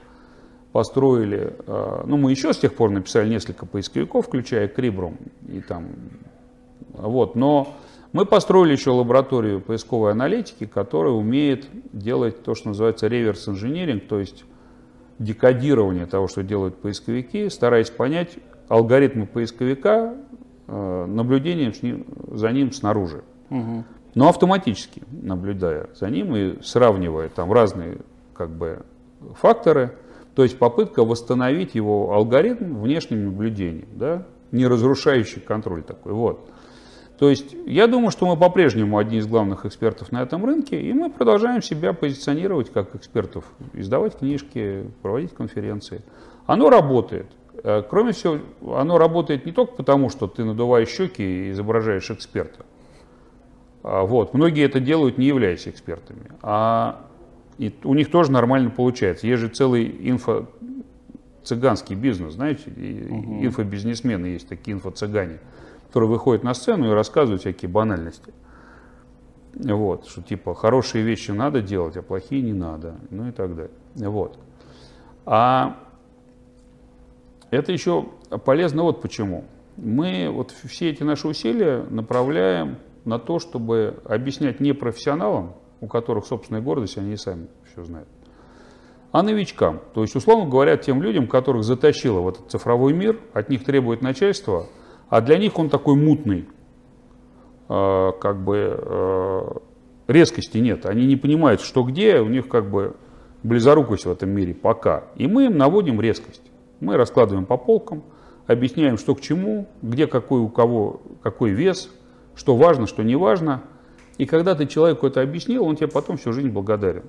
построили, а, ну, мы еще с тех пор написали несколько поисковиков, включая Крибрум и там, вот, но мы построили еще лабораторию поисковой аналитики, которая умеет делать то, что называется реверс-инжиниринг, то есть декодирование того, что делают поисковики, стараясь понять алгоритмы поисковика, э, наблюдением ним, за ним снаружи. Угу. Но автоматически наблюдая за ним и сравнивая там разные как бы, факторы, то есть попытка восстановить его алгоритм внешним наблюдением, да, не разрушающий контроль такой. Вот. То есть я думаю, что мы по-прежнему одни из главных экспертов на этом рынке, и мы продолжаем себя позиционировать как экспертов, издавать книжки, проводить конференции. Оно работает. Э, кроме всего, оно работает не только потому, что ты надуваешь щеки и изображаешь эксперта. А, вот. Многие это делают, не являясь экспертами. А и у них тоже нормально получается. Есть же целый инфо цыганский бизнес, знаете, угу. инфобизнесмены есть такие инфо-цыгане который выходит на сцену и рассказывает всякие банальности. Вот, что типа хорошие вещи надо делать, а плохие не надо, ну и так далее. Вот. А это еще полезно вот почему. Мы вот все эти наши усилия направляем на то, чтобы объяснять не профессионалам, у которых собственная гордость, они и сами все знают, а новичкам. То есть, условно говоря, тем людям, которых затащило в этот цифровой мир, от них требует начальство – а для них он такой мутный, а, как бы а, резкости нет. Они не понимают, что где, у них как бы близорукость в этом мире пока. И мы им наводим резкость. Мы раскладываем по полкам, объясняем, что к чему, где какой у кого какой вес, что важно, что не важно. И когда ты человеку это объяснил, он тебе потом всю жизнь благодарен.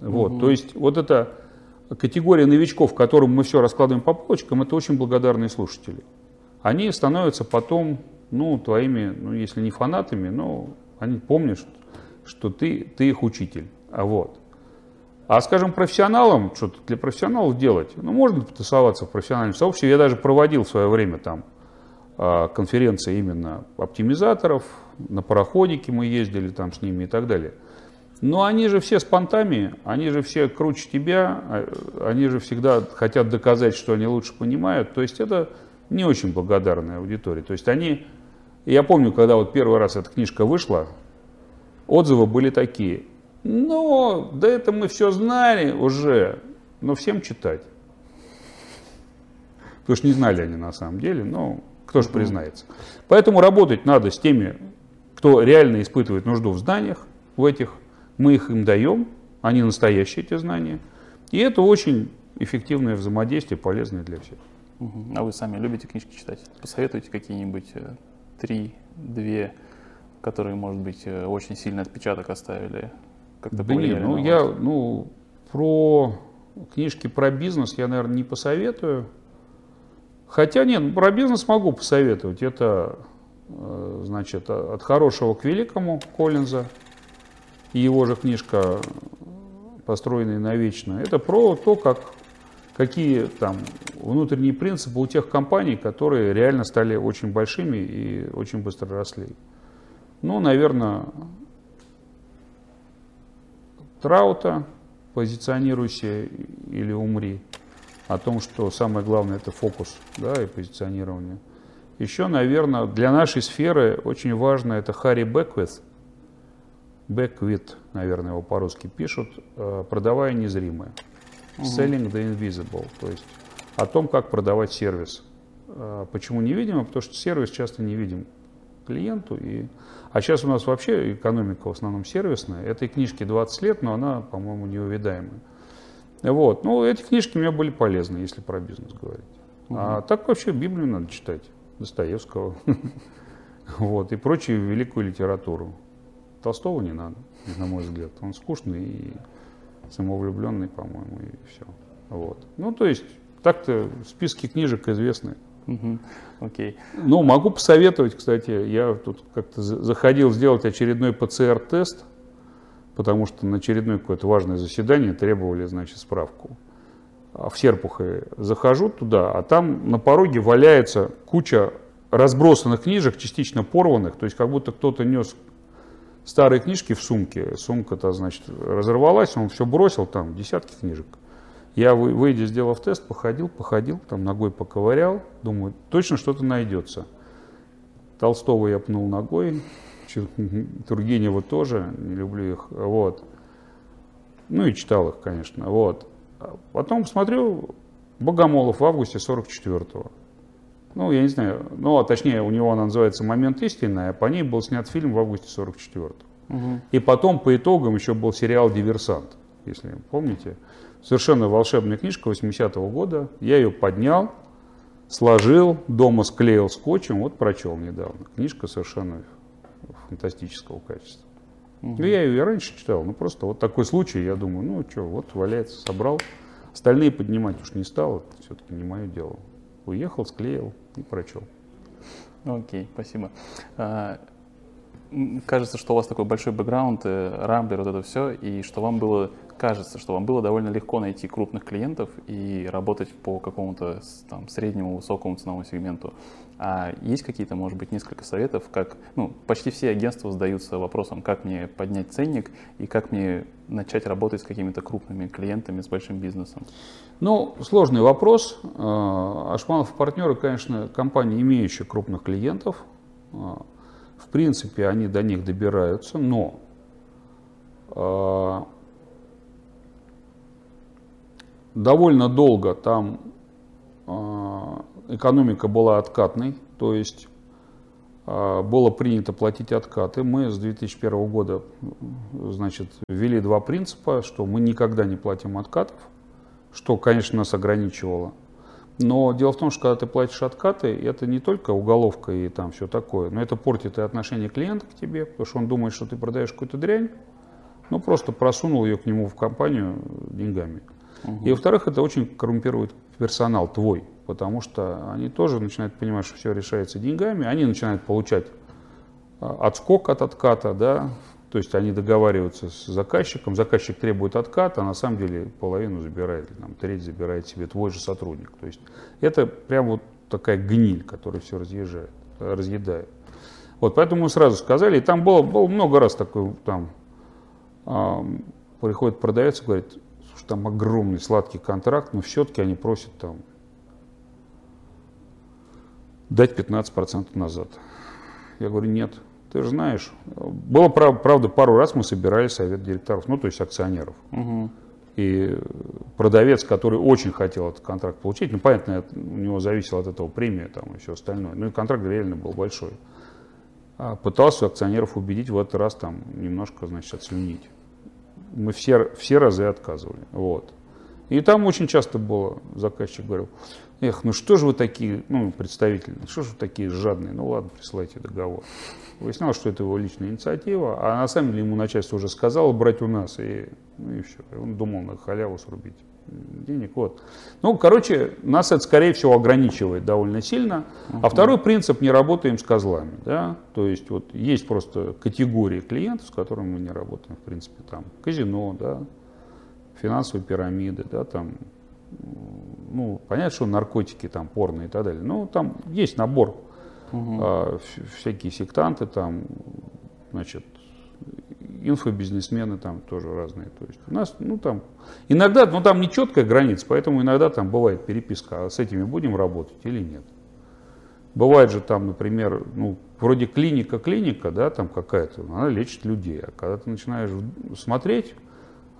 Вот, угу. То есть вот эта категория новичков, которым мы все раскладываем по полочкам, это очень благодарные слушатели они становятся потом, ну, твоими, ну, если не фанатами, но они помнят, что, ты, ты их учитель. А вот. А, скажем, профессионалам, что-то для профессионалов делать, ну, можно потусоваться в профессиональном сообществе. Я даже проводил в свое время там а, конференции именно оптимизаторов, на пароходике мы ездили там с ними и так далее. Но они же все с понтами, они же все круче тебя, а, они же всегда хотят доказать, что они лучше понимают. То есть это не очень благодарная аудитория. То есть они, я помню, когда вот первый раз эта книжка вышла, отзывы были такие. Ну, да это мы все знали уже, но всем читать. Потому что не знали они на самом деле, но кто же признается. Поэтому работать надо с теми, кто реально испытывает нужду в знаниях, в этих. Мы их им даем, они настоящие эти знания. И это очень эффективное взаимодействие, полезное для всех. А вы сами любите книжки читать? Посоветуйте какие-нибудь э, три, две, которые, может быть, э, очень сильный отпечаток оставили? Как-то Блин, ну я, ну, про книжки про бизнес я, наверное, не посоветую. Хотя нет, ну, про бизнес могу посоветовать. Это э, значит, от хорошего к великому Коллинза и его же книжка «Построенный навечно». Это про то, как, какие там внутренние принципы у тех компаний, которые реально стали очень большими и очень быстро росли. Ну, наверное, Траута, позиционируйся или умри, о том, что самое главное это фокус да, и позиционирование. Еще, наверное, для нашей сферы очень важно это Харри Беквит, Беквит, наверное, его по-русски пишут, э, продавая незримое. Selling the invisible, то есть о том, как продавать сервис. Э, почему невидимо? Потому что сервис часто невидим клиенту. И... А сейчас у нас вообще экономика в основном сервисная. Этой книжке 20 лет, но она, по-моему, неувидаемая. Вот. Ну, эти книжки мне были полезны, если про бизнес говорить. Угу. А так вообще Библию надо читать. Достоевского. (laughs) Вот. И прочую великую литературу. Толстого не надо, на мой взгляд. Он скучный и самовлюбленный, по-моему, и все. Вот. Ну, то есть, так-то списки книжек известны. Угу. Окей. Ну, могу посоветовать, кстати, я тут как-то заходил сделать очередной ПЦР-тест, потому что на очередное какое-то важное заседание требовали, значит, справку. А в Серпухове захожу туда, а там на пороге валяется куча разбросанных книжек, частично порванных, то есть как будто кто-то нес старые книжки в сумке, сумка-то, значит, разорвалась, он все бросил, там десятки книжек. Я, выйдя, сделав тест, походил, походил, там ногой поковырял, думаю, точно что-то найдется. Толстого я пнул ногой, Тургенева тоже, не люблю их, вот. Ну и читал их, конечно, вот. Потом смотрю, Богомолов в августе 44-го. Ну, я не знаю, ну, а точнее, у него она называется «Момент истины», а по ней был снят фильм в августе 44-го. Угу. И потом, по итогам, еще был сериал «Диверсант», если помните. Совершенно волшебная книжка 80-го года. Я ее поднял, сложил, дома склеил скотчем, вот прочел недавно. Книжка совершенно фантастического качества. Угу. Я ее и раньше читал, ну просто вот такой случай, я думаю, ну что, вот валяется, собрал. Остальные поднимать уж не стал, это все-таки не мое дело. Уехал, склеил и прочел. Окей, спасибо. А, кажется, что у вас такой большой бэкграунд, э, рамблер, вот это все, и что вам было кажется, что вам было довольно легко найти крупных клиентов и работать по какому-то там, среднему, высокому ценовому сегменту. А есть какие-то, может быть, несколько советов, как, ну, почти все агентства задаются вопросом, как мне поднять ценник и как мне начать работать с какими-то крупными клиентами, с большим бизнесом? Ну, сложный вопрос. А, Ашманов партнеры, конечно, компания, имеющая крупных клиентов. А, в принципе, они до них добираются, но а, довольно долго там а, экономика была откатной, то есть а, было принято платить откаты. Мы с 2001 года значит, ввели два принципа, что мы никогда не платим откатов, что, конечно, нас ограничивало. Но дело в том, что когда ты платишь откаты, это не только уголовка и там все такое, но это портит и отношение клиента к тебе, потому что он думает, что ты продаешь какую-то дрянь, ну просто просунул ее к нему в компанию деньгами. И во-вторых, это очень коррумпирует персонал твой, потому что они тоже начинают понимать, что все решается деньгами, они начинают получать а, отскок от отката, да, то есть они договариваются с заказчиком, заказчик требует отката, а на самом деле половину забирает, там, треть забирает себе твой же сотрудник. То есть это прям вот такая гниль, которая все разъезжает, разъедает. Вот, поэтому мы сразу сказали, и там было, было много раз такой, там, э, приходит продавец и говорит, что там огромный сладкий контракт, но все-таки они просят там дать 15% назад. Я говорю, нет, ты же знаешь. Было, правда, пару раз мы собирали совет директоров, ну, то есть акционеров. Угу. И продавец, который очень хотел этот контракт получить, ну, понятно, у него зависело от этого премия там, и все остальное. Ну, и контракт реально был большой. А пытался акционеров убедить в этот раз там немножко, значит, отслюнить мы все, все разы отказывали. Вот. И там очень часто было, заказчик говорил, эх, ну что же вы такие, ну, представители, что же вы такие жадные, ну ладно, присылайте договор. Выяснялось, что это его личная инициатива, а на самом деле ему начальство уже сказало брать у нас, и, ну и все, и он думал на халяву срубить. Денег. Вот. Ну, короче, нас это, скорее всего, ограничивает довольно сильно. Uh-huh. А второй принцип – не работаем с козлами. Да? То есть вот есть просто категории клиентов, с которыми мы не работаем, в принципе, там казино, да, финансовые пирамиды, да, там, ну, понятно, что наркотики, там, порно и так далее. Ну, там есть набор, uh-huh. а, всякие сектанты, там, значит, инфобизнесмены там тоже разные. То есть у нас, ну там, иногда, ну там не четкая граница, поэтому иногда там бывает переписка, а с этими будем работать или нет. Бывает же там, например, ну, вроде клиника-клиника, да, там какая-то, она лечит людей, а когда ты начинаешь смотреть,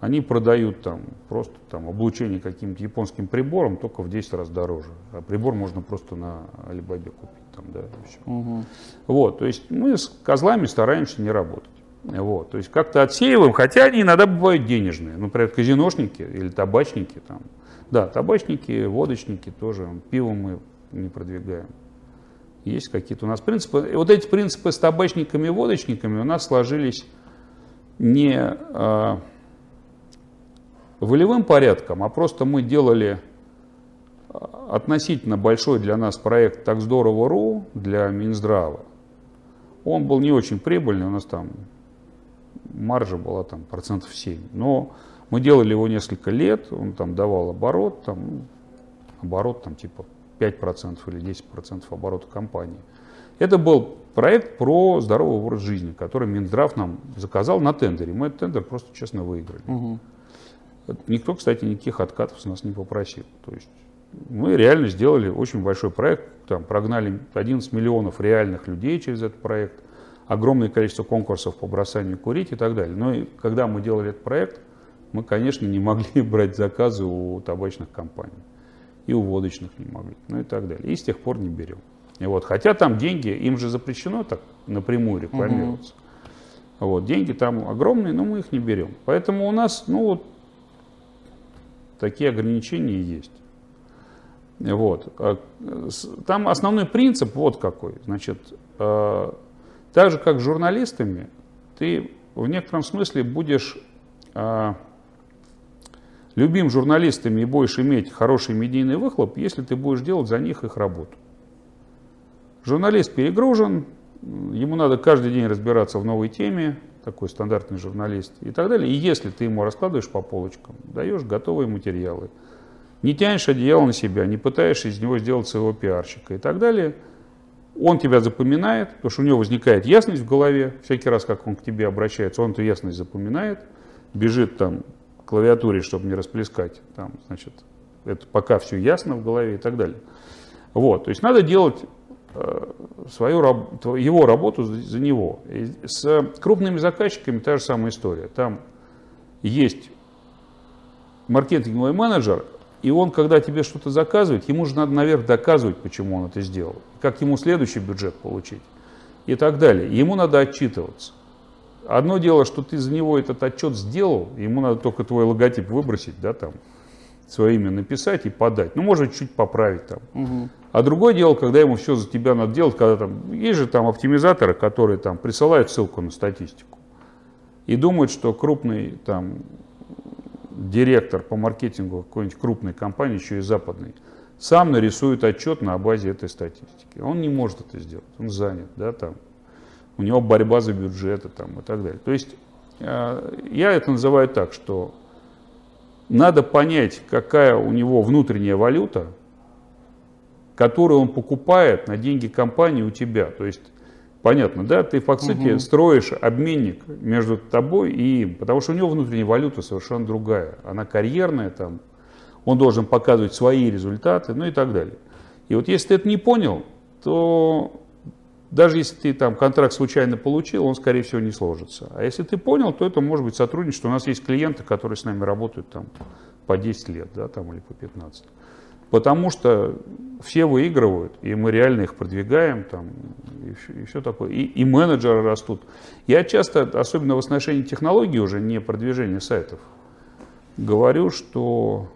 они продают там просто там облучение каким-то японским прибором только в 10 раз дороже. А прибор можно просто на Алибабе купить там, да, и все. Угу. Вот, то есть мы с козлами стараемся не работать. Вот, то есть как-то отсеиваем, хотя они иногда бывают денежные. Например, казиношники или табачники. Там. Да, табачники, водочники тоже. Пиво мы не продвигаем. Есть какие-то у нас принципы. И вот эти принципы с табачниками и водочниками у нас сложились не а, волевым порядком, а просто мы делали а, относительно большой для нас проект «Так здорово.ру» для Минздрава. Он был не очень прибыльный, у нас там маржа была там процентов 7. Но мы делали его несколько лет, он там давал оборот, там, оборот там типа 5% или 10% оборота компании. Это был проект про здоровый образ жизни, который Минздрав нам заказал на тендере. Мы этот тендер просто честно выиграли. Угу. Никто, кстати, никаких откатов с нас не попросил. То есть мы реально сделали очень большой проект, там прогнали 11 миллионов реальных людей через этот проект огромное количество конкурсов по бросанию курить и так далее. Но когда мы делали этот проект, мы, конечно, не могли (laughs) брать заказы у табачных компаний. И у водочных не могли, ну и так далее. И с тех пор не берем. И вот, хотя там деньги, им же запрещено так напрямую рекламироваться. Угу. Вот, деньги там огромные, но мы их не берем. Поэтому у нас, ну вот, такие ограничения есть. Вот. А, там основной принцип вот какой. Значит, э, так же, как с журналистами, ты в некотором смысле будешь э, любим журналистами и будешь иметь хороший медийный выхлоп, если ты будешь делать за них их работу. Журналист перегружен, ему надо каждый день разбираться в новой теме, такой стандартный журналист и так далее. И если ты ему раскладываешь по полочкам, даешь готовые материалы, не тянешь одеяло на себя, не пытаешься из него сделать своего пиарщика и так далее – он тебя запоминает, потому что у него возникает ясность в голове. Всякий раз, как он к тебе обращается, он эту ясность запоминает. Бежит там к клавиатуре, чтобы не расплескать. Там, значит, это пока все ясно в голове и так далее. Вот, то есть надо делать э, свою, его работу за него. И с крупными заказчиками та же самая история. Там есть маркетинговый менеджер, и он, когда тебе что-то заказывает, ему же надо наверх доказывать, почему он это сделал, как ему следующий бюджет получить и так далее. Ему надо отчитываться. Одно дело, что ты за него этот отчет сделал, ему надо только твой логотип выбросить, да, там, свое имя написать и подать. Ну, может, чуть поправить там. Угу. А другое дело, когда ему все за тебя надо делать, когда там, есть же там оптимизаторы, которые там присылают ссылку на статистику и думают, что крупный там директор по маркетингу какой-нибудь крупной компании, еще и западной, сам нарисует отчет на базе этой статистики. Он не может это сделать, он занят, да, там. У него борьба за бюджеты там, и так далее. То есть э, я это называю так, что надо понять, какая у него внутренняя валюта, которую он покупает на деньги компании у тебя. То есть Понятно, да? Ты, по сути, угу. строишь обменник между тобой и им, потому что у него внутренняя валюта совершенно другая. Она карьерная, там, он должен показывать свои результаты, ну и так далее. И вот если ты это не понял, то даже если ты там контракт случайно получил, он, скорее всего, не сложится. А если ты понял, то это может быть сотрудничество. У нас есть клиенты, которые с нами работают там по 10 лет, да, там, или по 15. Потому что все выигрывают, и мы реально их продвигаем, там, и, все, и все такое. И, и менеджеры растут. Я часто, особенно в отношении технологий уже, не продвижения сайтов, говорю, что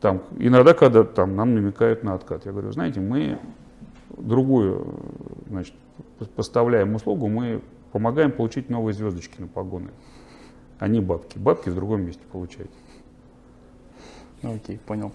там, иногда, когда там, нам намекают на откат, я говорю, знаете, мы другую значит, поставляем услугу, мы помогаем получить новые звездочки на погоны, а не бабки. Бабки в другом месте получаете. Ну, окей, понял.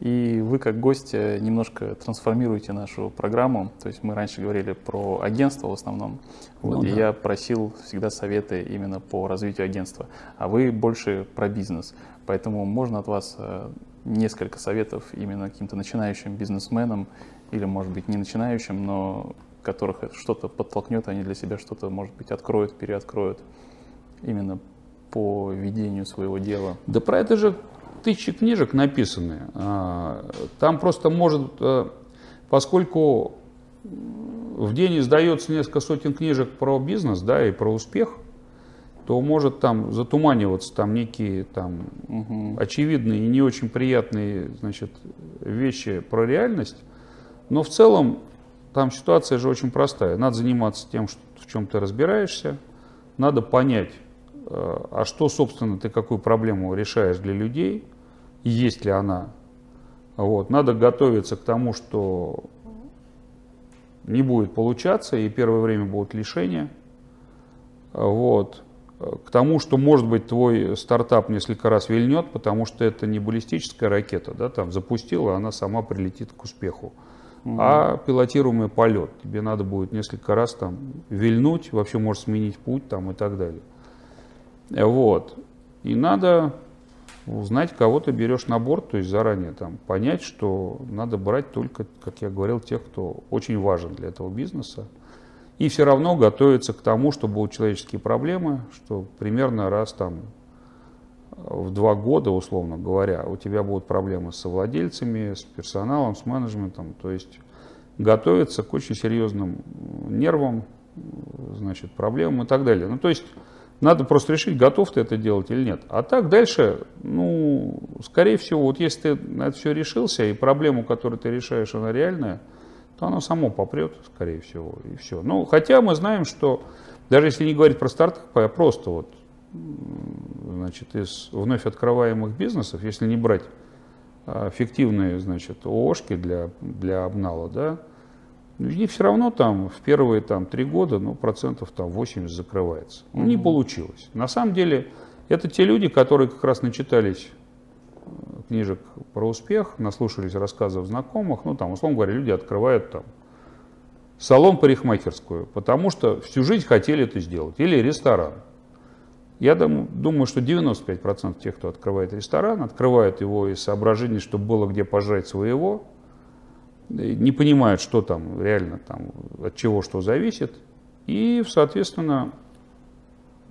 И вы как гость немножко трансформируете нашу программу. То есть мы раньше говорили про агентство в основном. Вот, ну, и да. я просил всегда советы именно по развитию агентства. А вы больше про бизнес. Поэтому можно от вас э, несколько советов именно каким-то начинающим бизнесменам или, может быть, не начинающим, но которых что-то подтолкнет, они для себя что-то, может быть, откроют, переоткроют именно по ведению своего дела. Да про это же тысячи книжек написаны. А, там просто может, э, поскольку в день издается несколько сотен книжек про бизнес, да, и про успех, то может там затуманиваться там некие там угу. очевидные и не очень приятные, значит, вещи про реальность. Но в целом там ситуация же очень простая. Надо заниматься тем, что, в чем ты разбираешься. Надо понять, Э, а что, собственно, ты какую проблему решаешь для людей, есть ли она. Вот. Надо готовиться к тому, что не будет получаться, и первое время будут лишения. Вот. К тому, что, может быть, твой стартап несколько раз вильнет, потому что это не баллистическая ракета, да, там запустила, она сама прилетит к успеху. Угу. А пилотируемый полет. Тебе надо будет несколько раз там вильнуть, вообще может сменить путь там и так далее. Вот. И надо узнать, кого ты берешь на борт, то есть заранее там понять, что надо брать только, как я говорил, тех, кто очень важен для этого бизнеса. И все равно готовиться к тому, что будут человеческие проблемы, что примерно раз там в два года, условно говоря, у тебя будут проблемы с совладельцами, с персоналом, с менеджментом. То есть готовиться к очень серьезным нервам, значит, проблемам и так далее. Ну, то есть надо просто решить, готов ты это делать или нет. А так дальше, ну, скорее всего, вот если ты на это все решился, и проблему, которую ты решаешь, она реальная, то она само попрет, скорее всего, и все. Ну, хотя мы знаем, что даже если не говорить про стартапы, а просто вот, значит, из вновь открываемых бизнесов, если не брать а, фиктивные, значит, ООшки для, для обнала, да, и все равно там в первые там, три года ну, процентов там, 80 закрывается. Ну, не получилось. На самом деле это те люди, которые как раз начитались э, книжек про успех, наслушались рассказов знакомых. Ну, там, условно говоря, люди открывают там салон парикмахерскую, потому что всю жизнь хотели это сделать. Или ресторан. Я думаю, что 95% тех, кто открывает ресторан, открывают его из соображений, чтобы было где пожрать своего, не понимают, что там реально, там, от чего что зависит, и, соответственно,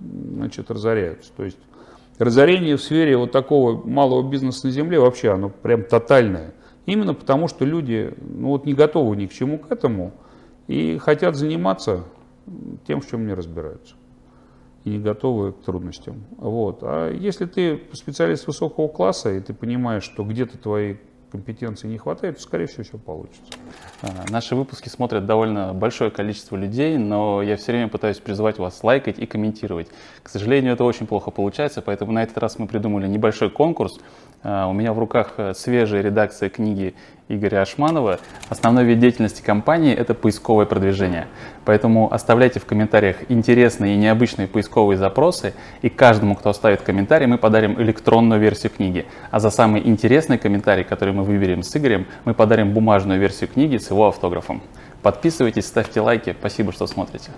значит, разоряются. То есть разорение в сфере вот такого малого бизнеса на земле вообще, оно прям тотальное. Именно потому, что люди ну, вот не готовы ни к чему к этому и хотят заниматься тем, в чем не разбираются. И не готовы к трудностям. Вот. А если ты специалист высокого класса, и ты понимаешь, что где-то твои компетенции не хватает, то, скорее всего, все получится. А, наши выпуски смотрят довольно большое количество людей, но я все время пытаюсь призывать вас лайкать и комментировать. К сожалению, это очень плохо получается, поэтому на этот раз мы придумали небольшой конкурс. А, у меня в руках э, свежая редакция книги Игоря Ашманова. Основной вид деятельности компании – это поисковое продвижение. Поэтому оставляйте в комментариях интересные и необычные поисковые запросы, и каждому, кто оставит комментарий, мы подарим электронную версию книги. А за самый интересный комментарий, который мы выберем с Игорем, мы подарим бумажную версию книги с его автографом. Подписывайтесь, ставьте лайки. Спасибо, что смотрите.